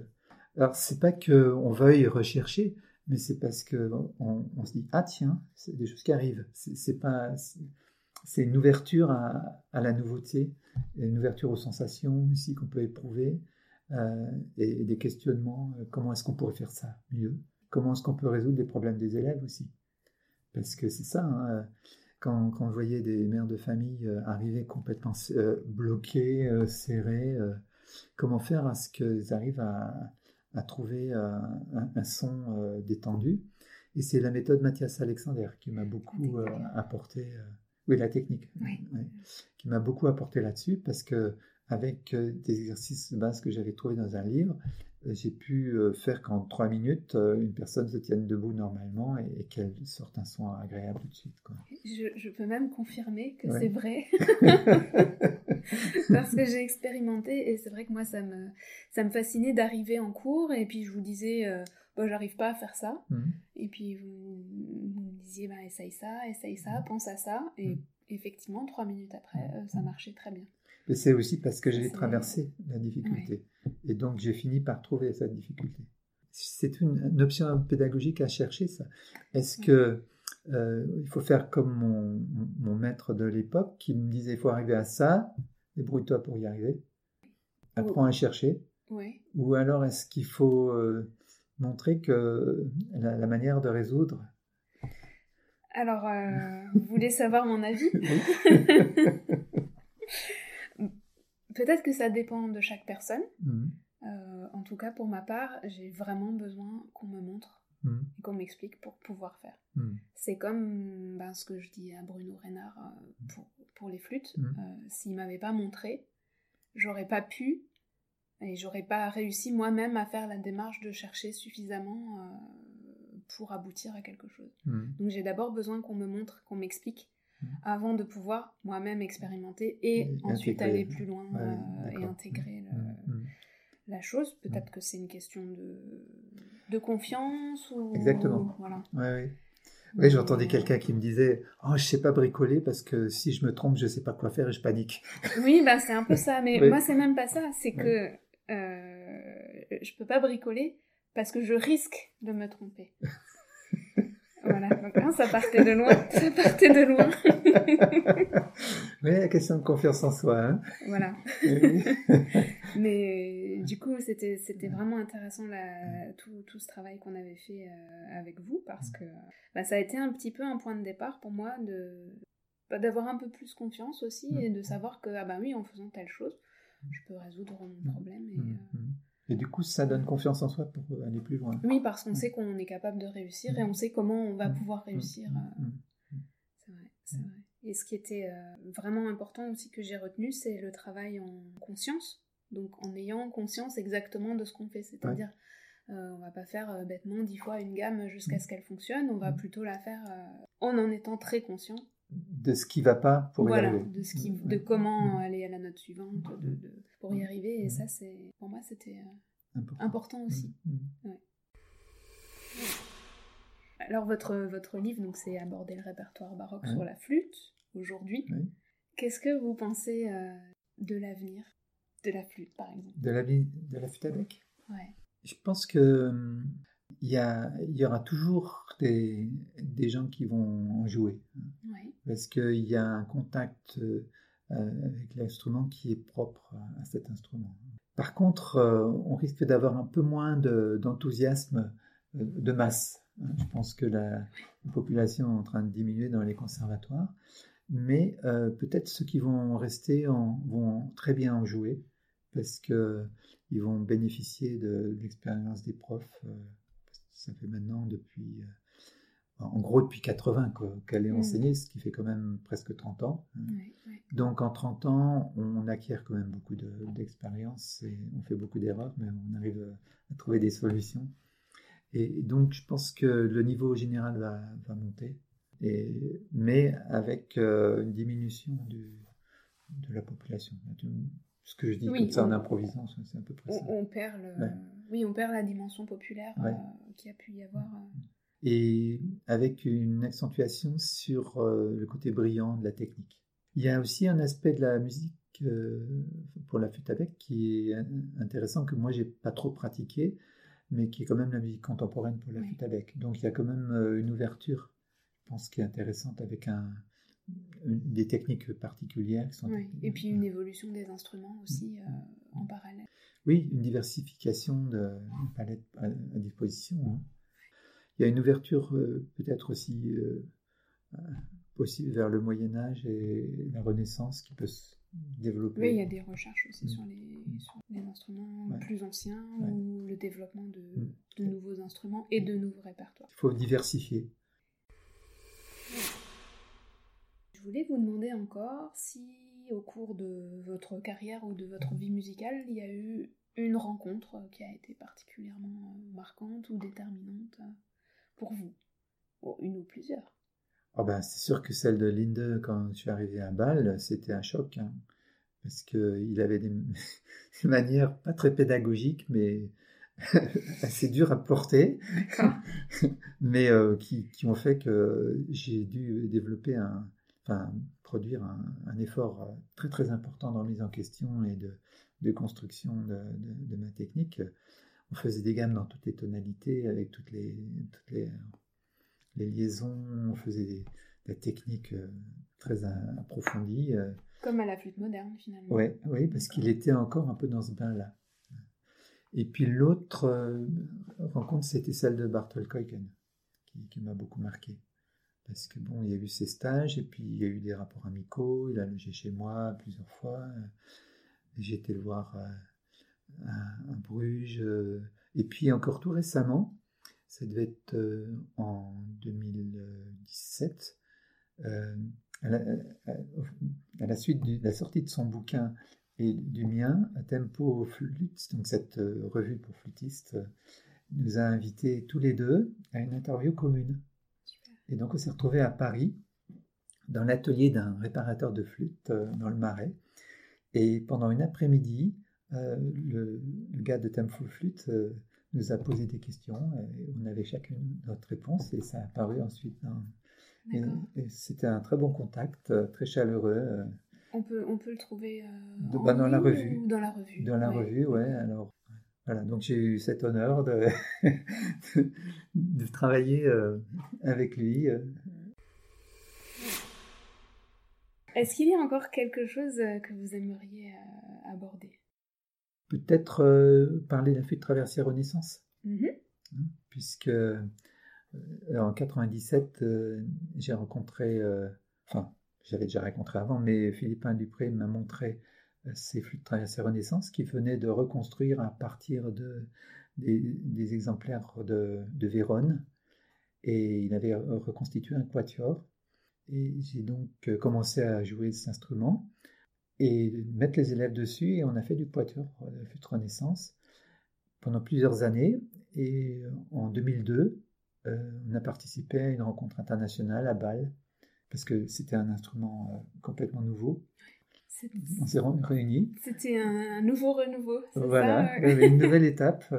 Alors, c'est pas qu'on veuille rechercher, mais c'est parce que on, se dit ah tiens, c'est des choses qui arrivent. C'est pas, c'est une ouverture à, la nouveauté, une ouverture aux sensations aussi qu'on peut éprouver euh, et, des questionnements. Euh, comment est-ce qu'on pourrait faire ça mieux? Comment est-ce qu'on peut résoudre les problèmes des élèves aussi? Parce que c'est ça. Hein, quand, quand, je voyais des mères de famille euh, arriver complètement bloquées, serrées, comment faire à ce qu'elles arrivent à à trouver euh, un, son euh, détendu. Et c'est la méthode Mathias Alexander qui m'a beaucoup euh, apporté, oui, la technique, qui m'a beaucoup apporté là-dessus parce que avec des exercices de base que j'avais trouvés dans un livre, j'ai pu faire qu'en trois minutes, une personne se tienne debout normalement et, qu'elle sorte un son agréable tout de suite. Je, peux même confirmer que c'est vrai. parce que j'ai expérimenté et c'est vrai que moi ça me, ça me fascinait d'arriver en cours et puis je vous disais euh, bah, j'arrive pas à faire ça mhm. et puis vous, me disiez bah, essaye ça, essaye ça, mhm. pense à ça et mhm. effectivement trois minutes après euh, ça marchait très bien. Et c'est aussi parce que j'ai traversé la difficulté et donc j'ai fini par trouver cette difficulté. C'est une, option pédagogique à chercher ça. Est-ce que euh, il faut faire comme mon, mon maître de l'époque qui me disait il faut arriver à ça, débrouille-toi pour y arriver. Apprends à chercher. Ou alors est-ce qu'il faut euh, montrer que la, manière de résoudre Alors, euh, vous voulez savoir mon avis? Peut-être que ça dépend de chaque personne. Mhm. Euh, en tout cas, pour ma part, j'ai vraiment besoin qu'on me montre mhm. et qu'on m'explique pour pouvoir faire. Mhm. C'est comme ben, ce que je dis à Bruno Reynard pour pour les flûtes. Euh, S'il m'avait pas montré, j'aurais pas pu et j'aurais pas réussi moi-même à faire la démarche de chercher suffisamment euh, pour aboutir à quelque chose. Donc j'ai d'abord besoin qu'on me montre, qu'on m'explique. Avant de pouvoir moi-même expérimenter et, Et ensuite intégrer. aller plus loin Ouais, euh, et intégrer le- Mm, mm. la chose. Peut-être que c'est une question de, de confiance ou Exactement. Voilà. Ouais, ouais. Oui, j'entendais Mais- quelqu'un qui me disait Oh, je sais pas bricoler parce que si je me trompe, je sais pas quoi faire et je panique. Oui, bah c'est un peu ça. Mais Oui. moi, c'est même pas ça. C'est que euh, je peux pas bricoler parce que je risque de me tromper. voilà. Donc, hein, ça partait de loin. Ça partait de loin. Mais la question de confiance en soi. Hein voilà. Oui. Mais du coup, c'était c'était vraiment intéressant la, tout, tout ce travail qu'on avait fait euh, avec vous parce que bah, ça a été un petit peu un point de départ pour moi de bah, d'avoir un peu plus confiance aussi et de savoir que ah bah oui, en faisant telle chose, je peux résoudre mon problème. Et, Mm, euh, mm. Et du coup, ça donne confiance en soi pour aller plus loin. Oui, parce qu'on sait qu'on est capable de réussir et on sait comment on va Mm. pouvoir réussir. Mm, euh, mm. C'est vrai, c'est vrai. Et ce qui était euh, vraiment important aussi que j'ai retenu, c'est le travail en conscience. Donc en ayant conscience exactement de ce qu'on fait. C'est-à-dire, euh, on va pas faire euh, bêtement dix fois une gamme jusqu'à ce qu'elle fonctionne, on va Mm. plutôt la faire euh, en en étant très conscient. De ce qui va pas pour voilà, y arriver. de, ce qui, Mm, de mm, comment mm. aller à la note suivante de- de- pour y arriver. Et ça, c'est pour moi, c'était euh, Important. important aussi. Mm. Alors votre, votre livre, donc c'est aborder le répertoire baroque Ouais. sur la flûte aujourd'hui. Qu'est-ce que vous pensez euh, de l'avenir de la flûte, par exemple? De la de la flûte à bec Ouais. Je pense que hum, il y, a, il y aura toujours des, des gens qui vont en jouer. Parce qu'il y a un contact euh, avec l'instrument qui est propre à, cet instrument? Par contre, euh, on risque d'avoir un peu moins de- d'enthousiasme euh, de masse. Je pense que la, la population est en train de diminuer dans les conservatoires. Mais peut-être ceux qui vont rester vont très bien en jouer parce qu'ils vont bénéficier de, l'expérience des profs. ça fait maintenant depuis, en gros depuis 80 quoi, qu'elle est Mm. enseignée, ce qui fait quand même presque 30 ans. Donc en 30 ans, on acquiert quand même beaucoup de- d'expérience et on fait beaucoup d'erreurs, mais on arrive à trouver des solutions. Et donc je pense que le niveau général va, va monter, et, mais avec euh, une diminution du, de la population. Ce que je dis Oui, comme ça en on- improvisant, c'est un peu près ça. On, on perd le... Ouais. Oui, on perd la dimension populaire Ouais. euh, qui a pu y avoir. euh. Et avec une accentuation sur euh, le côté brillant de la technique. Il y a aussi un aspect de la musique euh, pour la flûte à bec qui est intéressant que moi j'ai pas trop pratiqué, mais qui est quand même la musique contemporaine pour la Oui. flûte à bec. Donc il y a quand même euh, une ouverture, je pense, qui est intéressante avec un, une- des techniques particulières. Qui sont Ouais. Et puis une évolution des instruments aussi euh, en parallèle. Oui, une diversification de palette à, à disposition. hein. Il y a une ouverture euh, peut-être aussi euh, possible vers le Moyen Âge et la Renaissance qui peut se développer. Oui, il y a des recherches aussi Mm. sur, les, sur les instruments Ouais. plus anciens Ouais. ou le développement de, Mm. de nouveaux instruments et de nouveaux répertoires. Il faut diversifier. Je voulais vous demander encore si au cours de votre carrière ou de votre vie musicale, il y a eu une rencontre qui a été particulièrement euh, marquante ou déterminante? Pour vous. Bon, une ou plusieurs. Ah ben, c'est sûr que celle de Linde, quand je suis arrivé à Bâle, c'était un choc. hein, parce qu'il avait des, des manières pas très pédagogiques, mais assez dures à porter. Mais euh, qui, qui ont fait que j'ai dû développer un, enfin, produire un, un effort euh, très très important de remise en question et de, de construction de, de- de ma technique. On faisait des gammes dans toutes les tonalités, avec toutes les, toutes les, les liaisons, on faisait des, des techniques euh, très approfondies. euh. Comme à la flûte moderne finalement. Ouais, oui, parce qu'il était encore un peu dans ce bain-là. Et puis l'autre euh, rencontre, c'était celle de Bartol Keuken, qui, qui m'a beaucoup marqué. Parce que bon, il y a eu ses stages, et puis il y a eu des rapports amicaux, il a logé chez moi plusieurs fois. J'ai été le voir euh, à, à Bruges. euh, et puis encore tout récemment, ça devait être euh, en 2017, euh, à la, suite de la sortie de son bouquin et du mien, Tempo Flûte, donc cette revue pour flûtistes, nous a invités tous les deux à une interview commune. Et donc on s'est retrouvés à Paris, dans l'atelier d'un réparateur de flûte dans le Marais. Et pendant une après-midi, le, gars de Tempo Flûte nous a posé des questions et on avait chacune notre réponse et ça a apparu ensuite. et, c'était un très bon contact, euh, très chaleureux. Euh. On peut, on peut le trouver euh, bah, dans la revue. dans la revue. Dans la revue, ouais. Alors voilà, donc j'ai eu cet honneur de, de travailler avec lui. Est-ce qu'il y a encore quelque chose que vous aimeriez aborder? Peut-être euh, parler d'un flux de traversière Renaissance, mm-hmm. hein, puisque euh, en 97, euh, j'ai rencontré, enfin, j'avais déjà rencontré avant, mais Philippin Dupré m'a montré ces flux de traversière Renaissance qui venaient de reconstruire à partir de, des, exemplaires de, de Vérone, et il avait reconstitué un quatuor. Et j'ai donc commencé à jouer cet instrument et mettre les élèves dessus. Et on a fait du poiteur de flûte Renaissance pendant plusieurs années. Et en 2002, euh, on a participé à une rencontre internationale à Bâle, parce que c'était un instrument euh, complètement nouveau. On s'est réunis. C'était un nouveau renouveau. Voilà, ça, une nouvelle étape.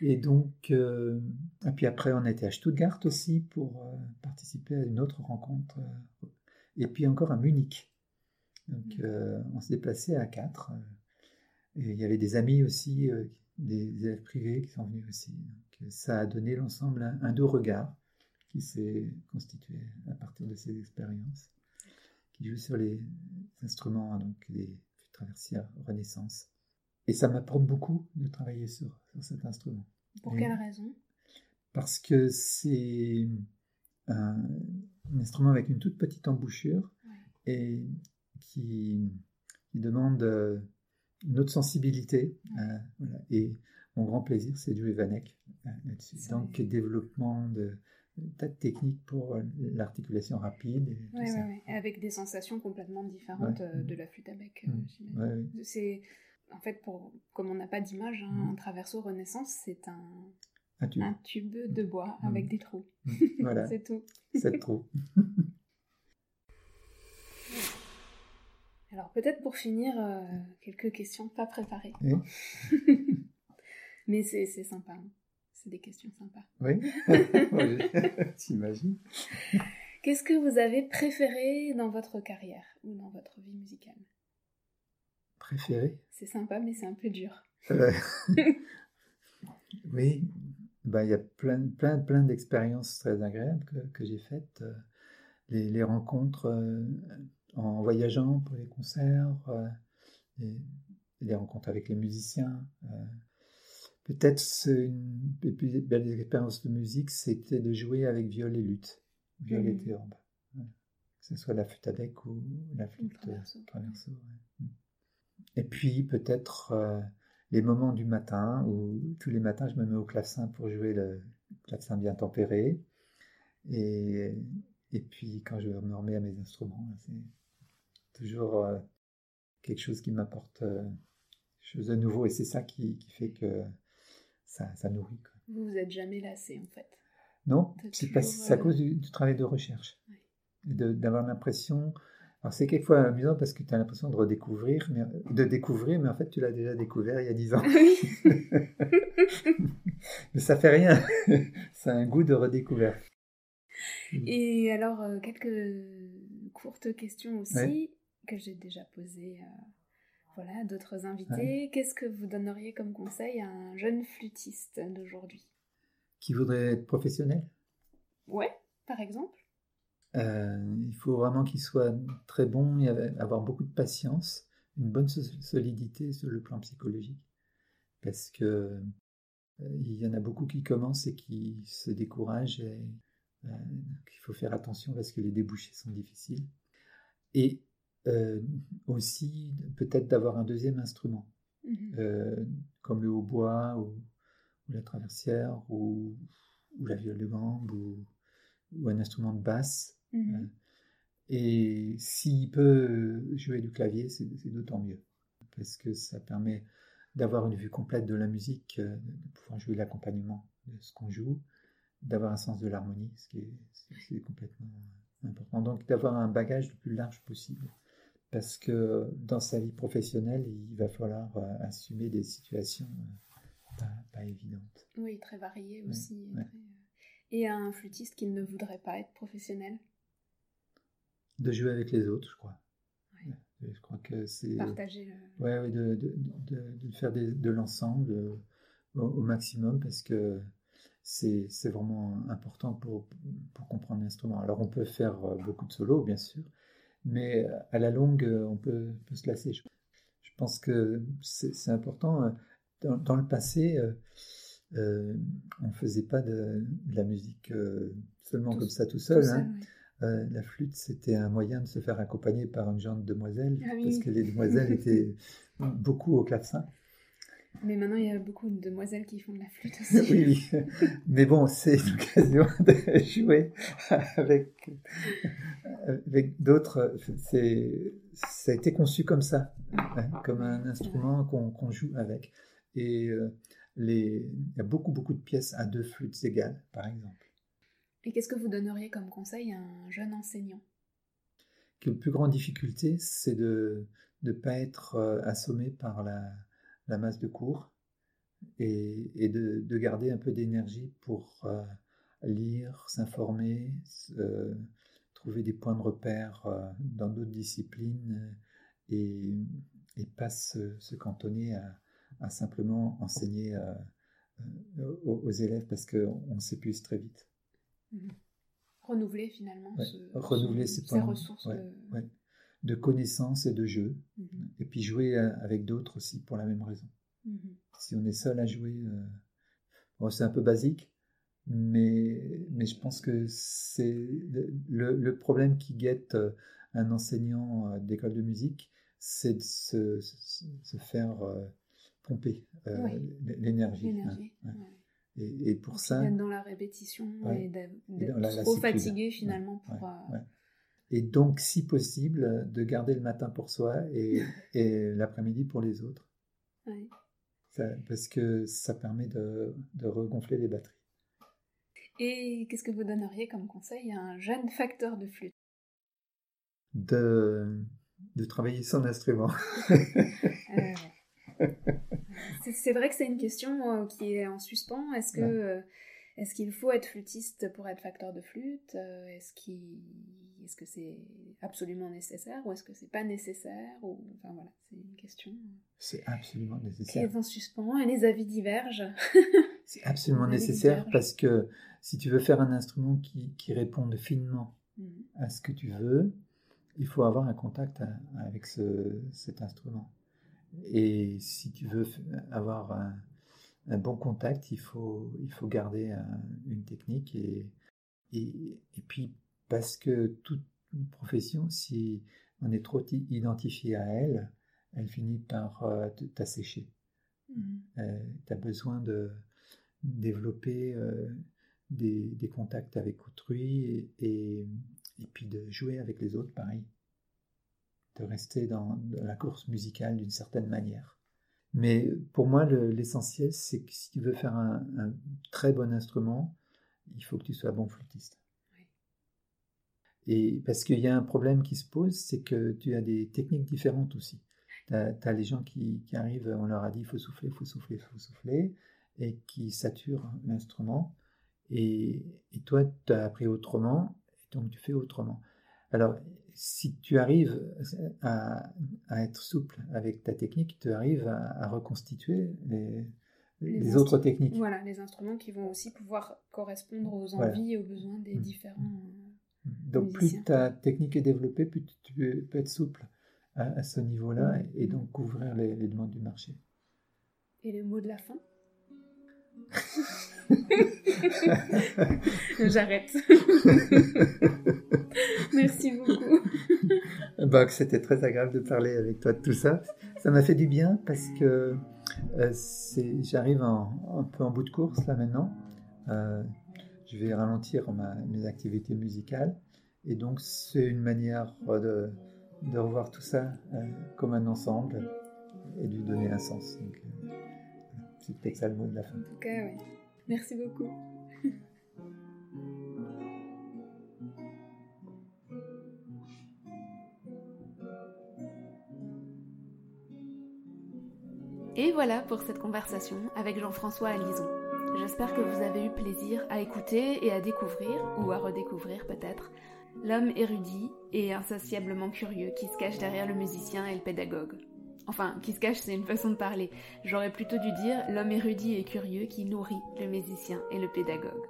Et donc, euh, et puis après, on a été à Stuttgart aussi pour participer à une autre rencontre. et puis encore à Munich. Donc mm. euh, on s'est déplacé à quatre. Euh, et il y avait des amis aussi, euh, des élèves privés qui sont venus aussi. Donc, ça a donné l'ensemble un, doux regard qui s'est constitué à partir de ces expériences, qui joue sur les instruments, donc les traversières Renaissance. Et ça m'apporte beaucoup de travailler sur, cet instrument. Pour quelle raison? Parce que c'est un, instrument avec une toute petite embouchure et qui, demande euh, une autre sensibilité. Euh, et mon grand plaisir, c'est de jouer Vanek euh, là-dessus. Donc, développement de, tas de techniques pour l'articulation rapide. avec des sensations complètement différentes de la flûte à bec. Mmh. C'est en fait, pour, comme on n'a pas d'image, hein, mmh. un traverso Renaissance, c'est un, un, tube. de bois mmh. avec des trous. Voilà. c'est tout. C'est trous. Alors peut-être pour finir, euh, quelques questions pas préparées. Mais c'est sympa. Hein. C'est des questions sympas. Oui, t'imagines. Qu'est-ce que vous avez préféré dans votre carrière ou dans votre vie musicale? Préféré? C'est sympa, mais c'est un peu dur. Euh, oui, bah, il y a plein, plein, plein d'expériences très agréables que, j'ai faites. Euh, les, les rencontres en voyageant pour les concerts, euh, les, rencontres avec les musiciens. Euh. Peut-être une des plus belles expériences de musique, c'était de jouer avec viol et lutte, viol et mmh. théorbe. Que ce soit la flûte à bec ou la flûte traverso. Mmh. Et puis peut-être euh, les moments du matin où tous les matins je me mets au clavecin pour jouer le clavecin bien tempéré. Et, et puis quand je me remets à mes instruments, c'est toujours euh, quelque chose qui m'apporte euh, quelque chose de nouveau et c'est ça qui, qui, fait que ça, ça nourrit. Vous vous êtes jamais lassé en fait Non, c'est à cause du, travail de recherche. D'avoir l'impression. Alors c'est quelquefois amusant parce que tu as l'impression de redécouvrir, mais, de découvrir, mais en fait tu l'as déjà découvert il y a dix ans. Oui. mais ça fait rien, ça a un goût de redécouverte. Et alors, euh, quelques courtes questions aussi que j'ai déjà posé euh, voilà, à d'autres invités. Qu'est-ce que vous donneriez comme conseil à un jeune flûtiste d'aujourd'hui? Qui voudrait être professionnel? Ouais, par exemple. Euh, il faut vraiment qu'il soit très bon et avoir beaucoup de patience, une bonne solidité sur le plan psychologique. Parce que euh, il y en a beaucoup qui commencent et qui se découragent et il faut faire attention parce que les débouchés sont difficiles. Et euh, aussi peut-être d'avoir un deuxième instrument, mhm. euh, comme le hautbois ou, ou, la traversière ou, ou, la viole de gambe ou, ou, un instrument de basse. Mhm. Et s'il peut jouer du clavier, c'est d'autant mieux, parce que ça permet d'avoir une vue complète de la musique, euh, de pouvoir jouer l'accompagnement de ce qu'on joue, d'avoir un sens de l'harmonie, ce qui est, complètement important. Donc d'avoir un bagage le plus large possible, parce que dans sa vie professionnelle, il va falloir euh, assumer des situations euh, pas, évidentes. Oui, très variées aussi. Et un flûtiste qui ne voudrait pas être professionnel De jouer avec les autres, je crois. Je crois que c'est. Partager. Ouais, de, de, de, faire de l'ensemble euh, au, maximum parce que c'est vraiment important pour, pour comprendre l'instrument. Alors, on peut faire euh, beaucoup de solos, bien sûr, mais à la longue, on peut, peut se lasser. Je, pense que c'est important. Dans, le passé, euh, on ne faisait pas de, la musique seulement comme ça tout seul. hein. Euh, la flûte, c'était un moyen de se faire accompagner par une jeune demoiselle, ah parce que les demoiselles étaient beaucoup au clavecin. Mais maintenant, il y a beaucoup de demoiselles qui font de la flûte aussi. oui, mais bon, c'est l'occasion de jouer avec, avec d'autres. Ça a été conçu comme ça, hein, comme un instrument qu'on joue avec. Et euh, les, il y a beaucoup, beaucoup de pièces à deux flûtes égales, par exemple. Et qu'est-ce que vous donneriez comme conseil à un jeune enseignant? Que La plus grande difficulté, c'est de ne pas être euh, assommé par la, masse de cours et, de, garder un peu d'énergie pour euh, lire, s'informer, trouver des points de repère euh, dans d'autres disciplines et, pas se, cantonner à, simplement enseigner aux, aux, élèves parce qu'on s'épuise très vite. Mhm. Renouveler finalement Renouveler ses, ressources de... connaissances et de jeux. Mhm. Et puis jouer euh, avec d'autres aussi pour la même raison. Mhm. Si on est seul à jouer, euh, c'est un peu basique, mais, mais je pense que c'est le, problème qui guette euh, un enseignant d'école de musique, c'est de se, se, faire pomper l'énergie. Hein. Et, pour ça. dans la répétition et d'être trop fatigué finalement pour. Et donc, si possible, de garder le matin pour soi et, et l'après-midi pour les autres. parce que ça permet de, de regonfler les batteries. Et qu'est-ce que vous donneriez comme conseil à un jeune facteur de flûte? De, de travailler son instrument. euh, c'est vrai que c'est une question euh, qui est en suspens. Est-ce que euh, est-ce qu'il faut être flûtiste pour être facteur de flûte? Euh, Est-ce est-ce que c'est absolument nécessaire ou est-ce que c'est pas nécessaire ou... Enfin voilà, c'est une question. C'est absolument nécessaire. Qui est en suspens et les avis divergent. c'est absolument nécessaire parce que si tu veux faire un instrument qui, qui réponde finement mmh. à ce que tu veux, il faut avoir un contact avec ce, cet instrument. Et si tu veux avoir un, bon contact, il faut, il faut garder une technique. Et, et, puis, parce que toute profession, si on est trop identifié à elle, elle finit par euh, t'assécher. Mmh. Euh, tu as besoin de développer euh, des, des, contacts avec autrui et, et, puis de jouer avec les autres, pareil de rester dans, la course musicale d'une certaine manière. Mais pour moi, l'essentiel, c'est que si tu veux faire un, très bon instrument, il faut que tu sois bon flûtiste. Et parce qu'il y a un problème qui se pose, c'est que tu as des techniques différentes aussi. Tu as, les gens qui, arrivent, on leur a dit il faut souffler, il faut souffler, il faut souffler, et qui saturent l'instrument. Et, et, toi, tu as appris autrement, et donc tu fais autrement. Alors, si tu arrives à, être souple avec ta technique, tu arrives à, reconstituer les, autres techniques. Voilà, les instruments qui vont aussi pouvoir correspondre aux envies et aux besoins des mm. différents. Donc, plus ta technique est développée, plus tu peux, être souple à, ce niveau-là mm. et, donc couvrir les, les demandes du marché. Et le mot de la fin? J'arrête. Merci beaucoup. Bah, C'était très agréable de parler avec toi de tout ça. Ça m'a fait du bien parce que euh, j'arrive un peu en bout de course là maintenant. Euh, je vais ralentir mes activités musicales Et donc c'est une manière de, de, revoir tout ça comme un ensemble et de lui donner un sens. c'est peut-être ça le mot de la fin. En tout cas, oui. Merci beaucoup. Et voilà pour cette conversation avec Jean-François Alison. J'espère que vous avez eu plaisir à écouter et à découvrir, ou à redécouvrir peut-être, l'homme érudit et insatiablement curieux qui se cache derrière le musicien et le pédagogue. Enfin, qui se cache, c'est une façon de parler. J'aurais plutôt dû dire l'homme érudit et curieux qui nourrit le musicien et le pédagogue.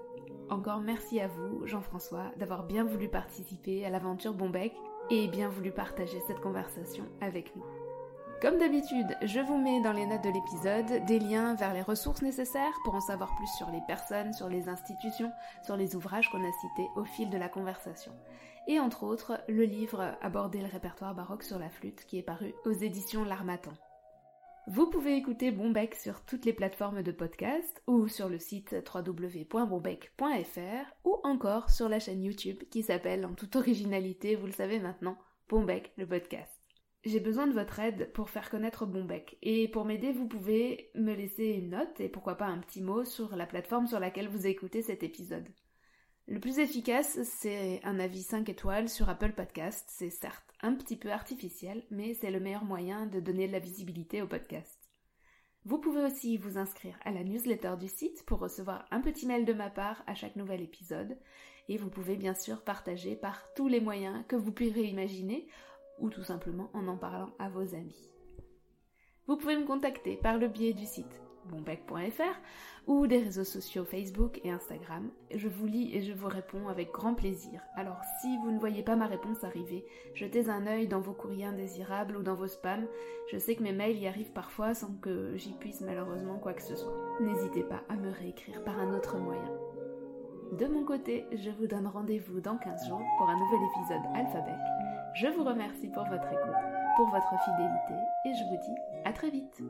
Encore merci à vous, Jean-François, d'avoir bien voulu participer à l'aventure Bombec et bien voulu partager cette conversation avec nous. Comme d'habitude, je vous mets dans les notes de l'épisode des liens vers les ressources nécessaires pour en savoir plus sur les personnes, sur les institutions, sur les ouvrages qu'on a cités au fil de la conversation. Et entre autres, le livre Aborder le répertoire baroque sur la flûte qui est paru aux éditions L'Armatan. Vous pouvez écouter Bombec sur toutes les plateformes de podcast ou sur le site www.bombec.fr ou encore sur la chaîne YouTube qui s'appelle en toute originalité, vous le savez maintenant, Bombec le podcast. J'ai besoin de votre aide pour faire connaître Bombec. Et pour m'aider, vous pouvez me laisser une note et pourquoi pas un petit mot sur la plateforme sur laquelle vous écoutez cet épisode. Le plus efficace, c'est un avis 5 étoiles sur Apple Podcast. C'est certes un petit peu artificiel, mais c'est le meilleur moyen de donner de la visibilité au podcast. Vous pouvez aussi vous inscrire à la newsletter du site pour recevoir un petit mail de ma part à chaque nouvel épisode. Et vous pouvez bien sûr partager par tous les moyens que vous pourrez imaginer ou tout simplement en en parlant à vos amis. Vous pouvez me contacter par le biais du site bonbec.fr ou des réseaux sociaux Facebook et Instagram. Je vous lis et je vous réponds avec grand plaisir. Alors si vous ne voyez pas ma réponse arriver, jetez un œil dans vos courriers indésirables ou dans vos spams. Je sais que mes mails y arrivent parfois sans que j'y puisse malheureusement quoi que ce soit. N'hésitez pas à me réécrire par un autre moyen. De mon côté, je vous donne rendez-vous dans 15 jours pour un nouvel épisode Alphabet. Je vous remercie pour votre écoute, pour votre fidélité et je vous dis à très vite.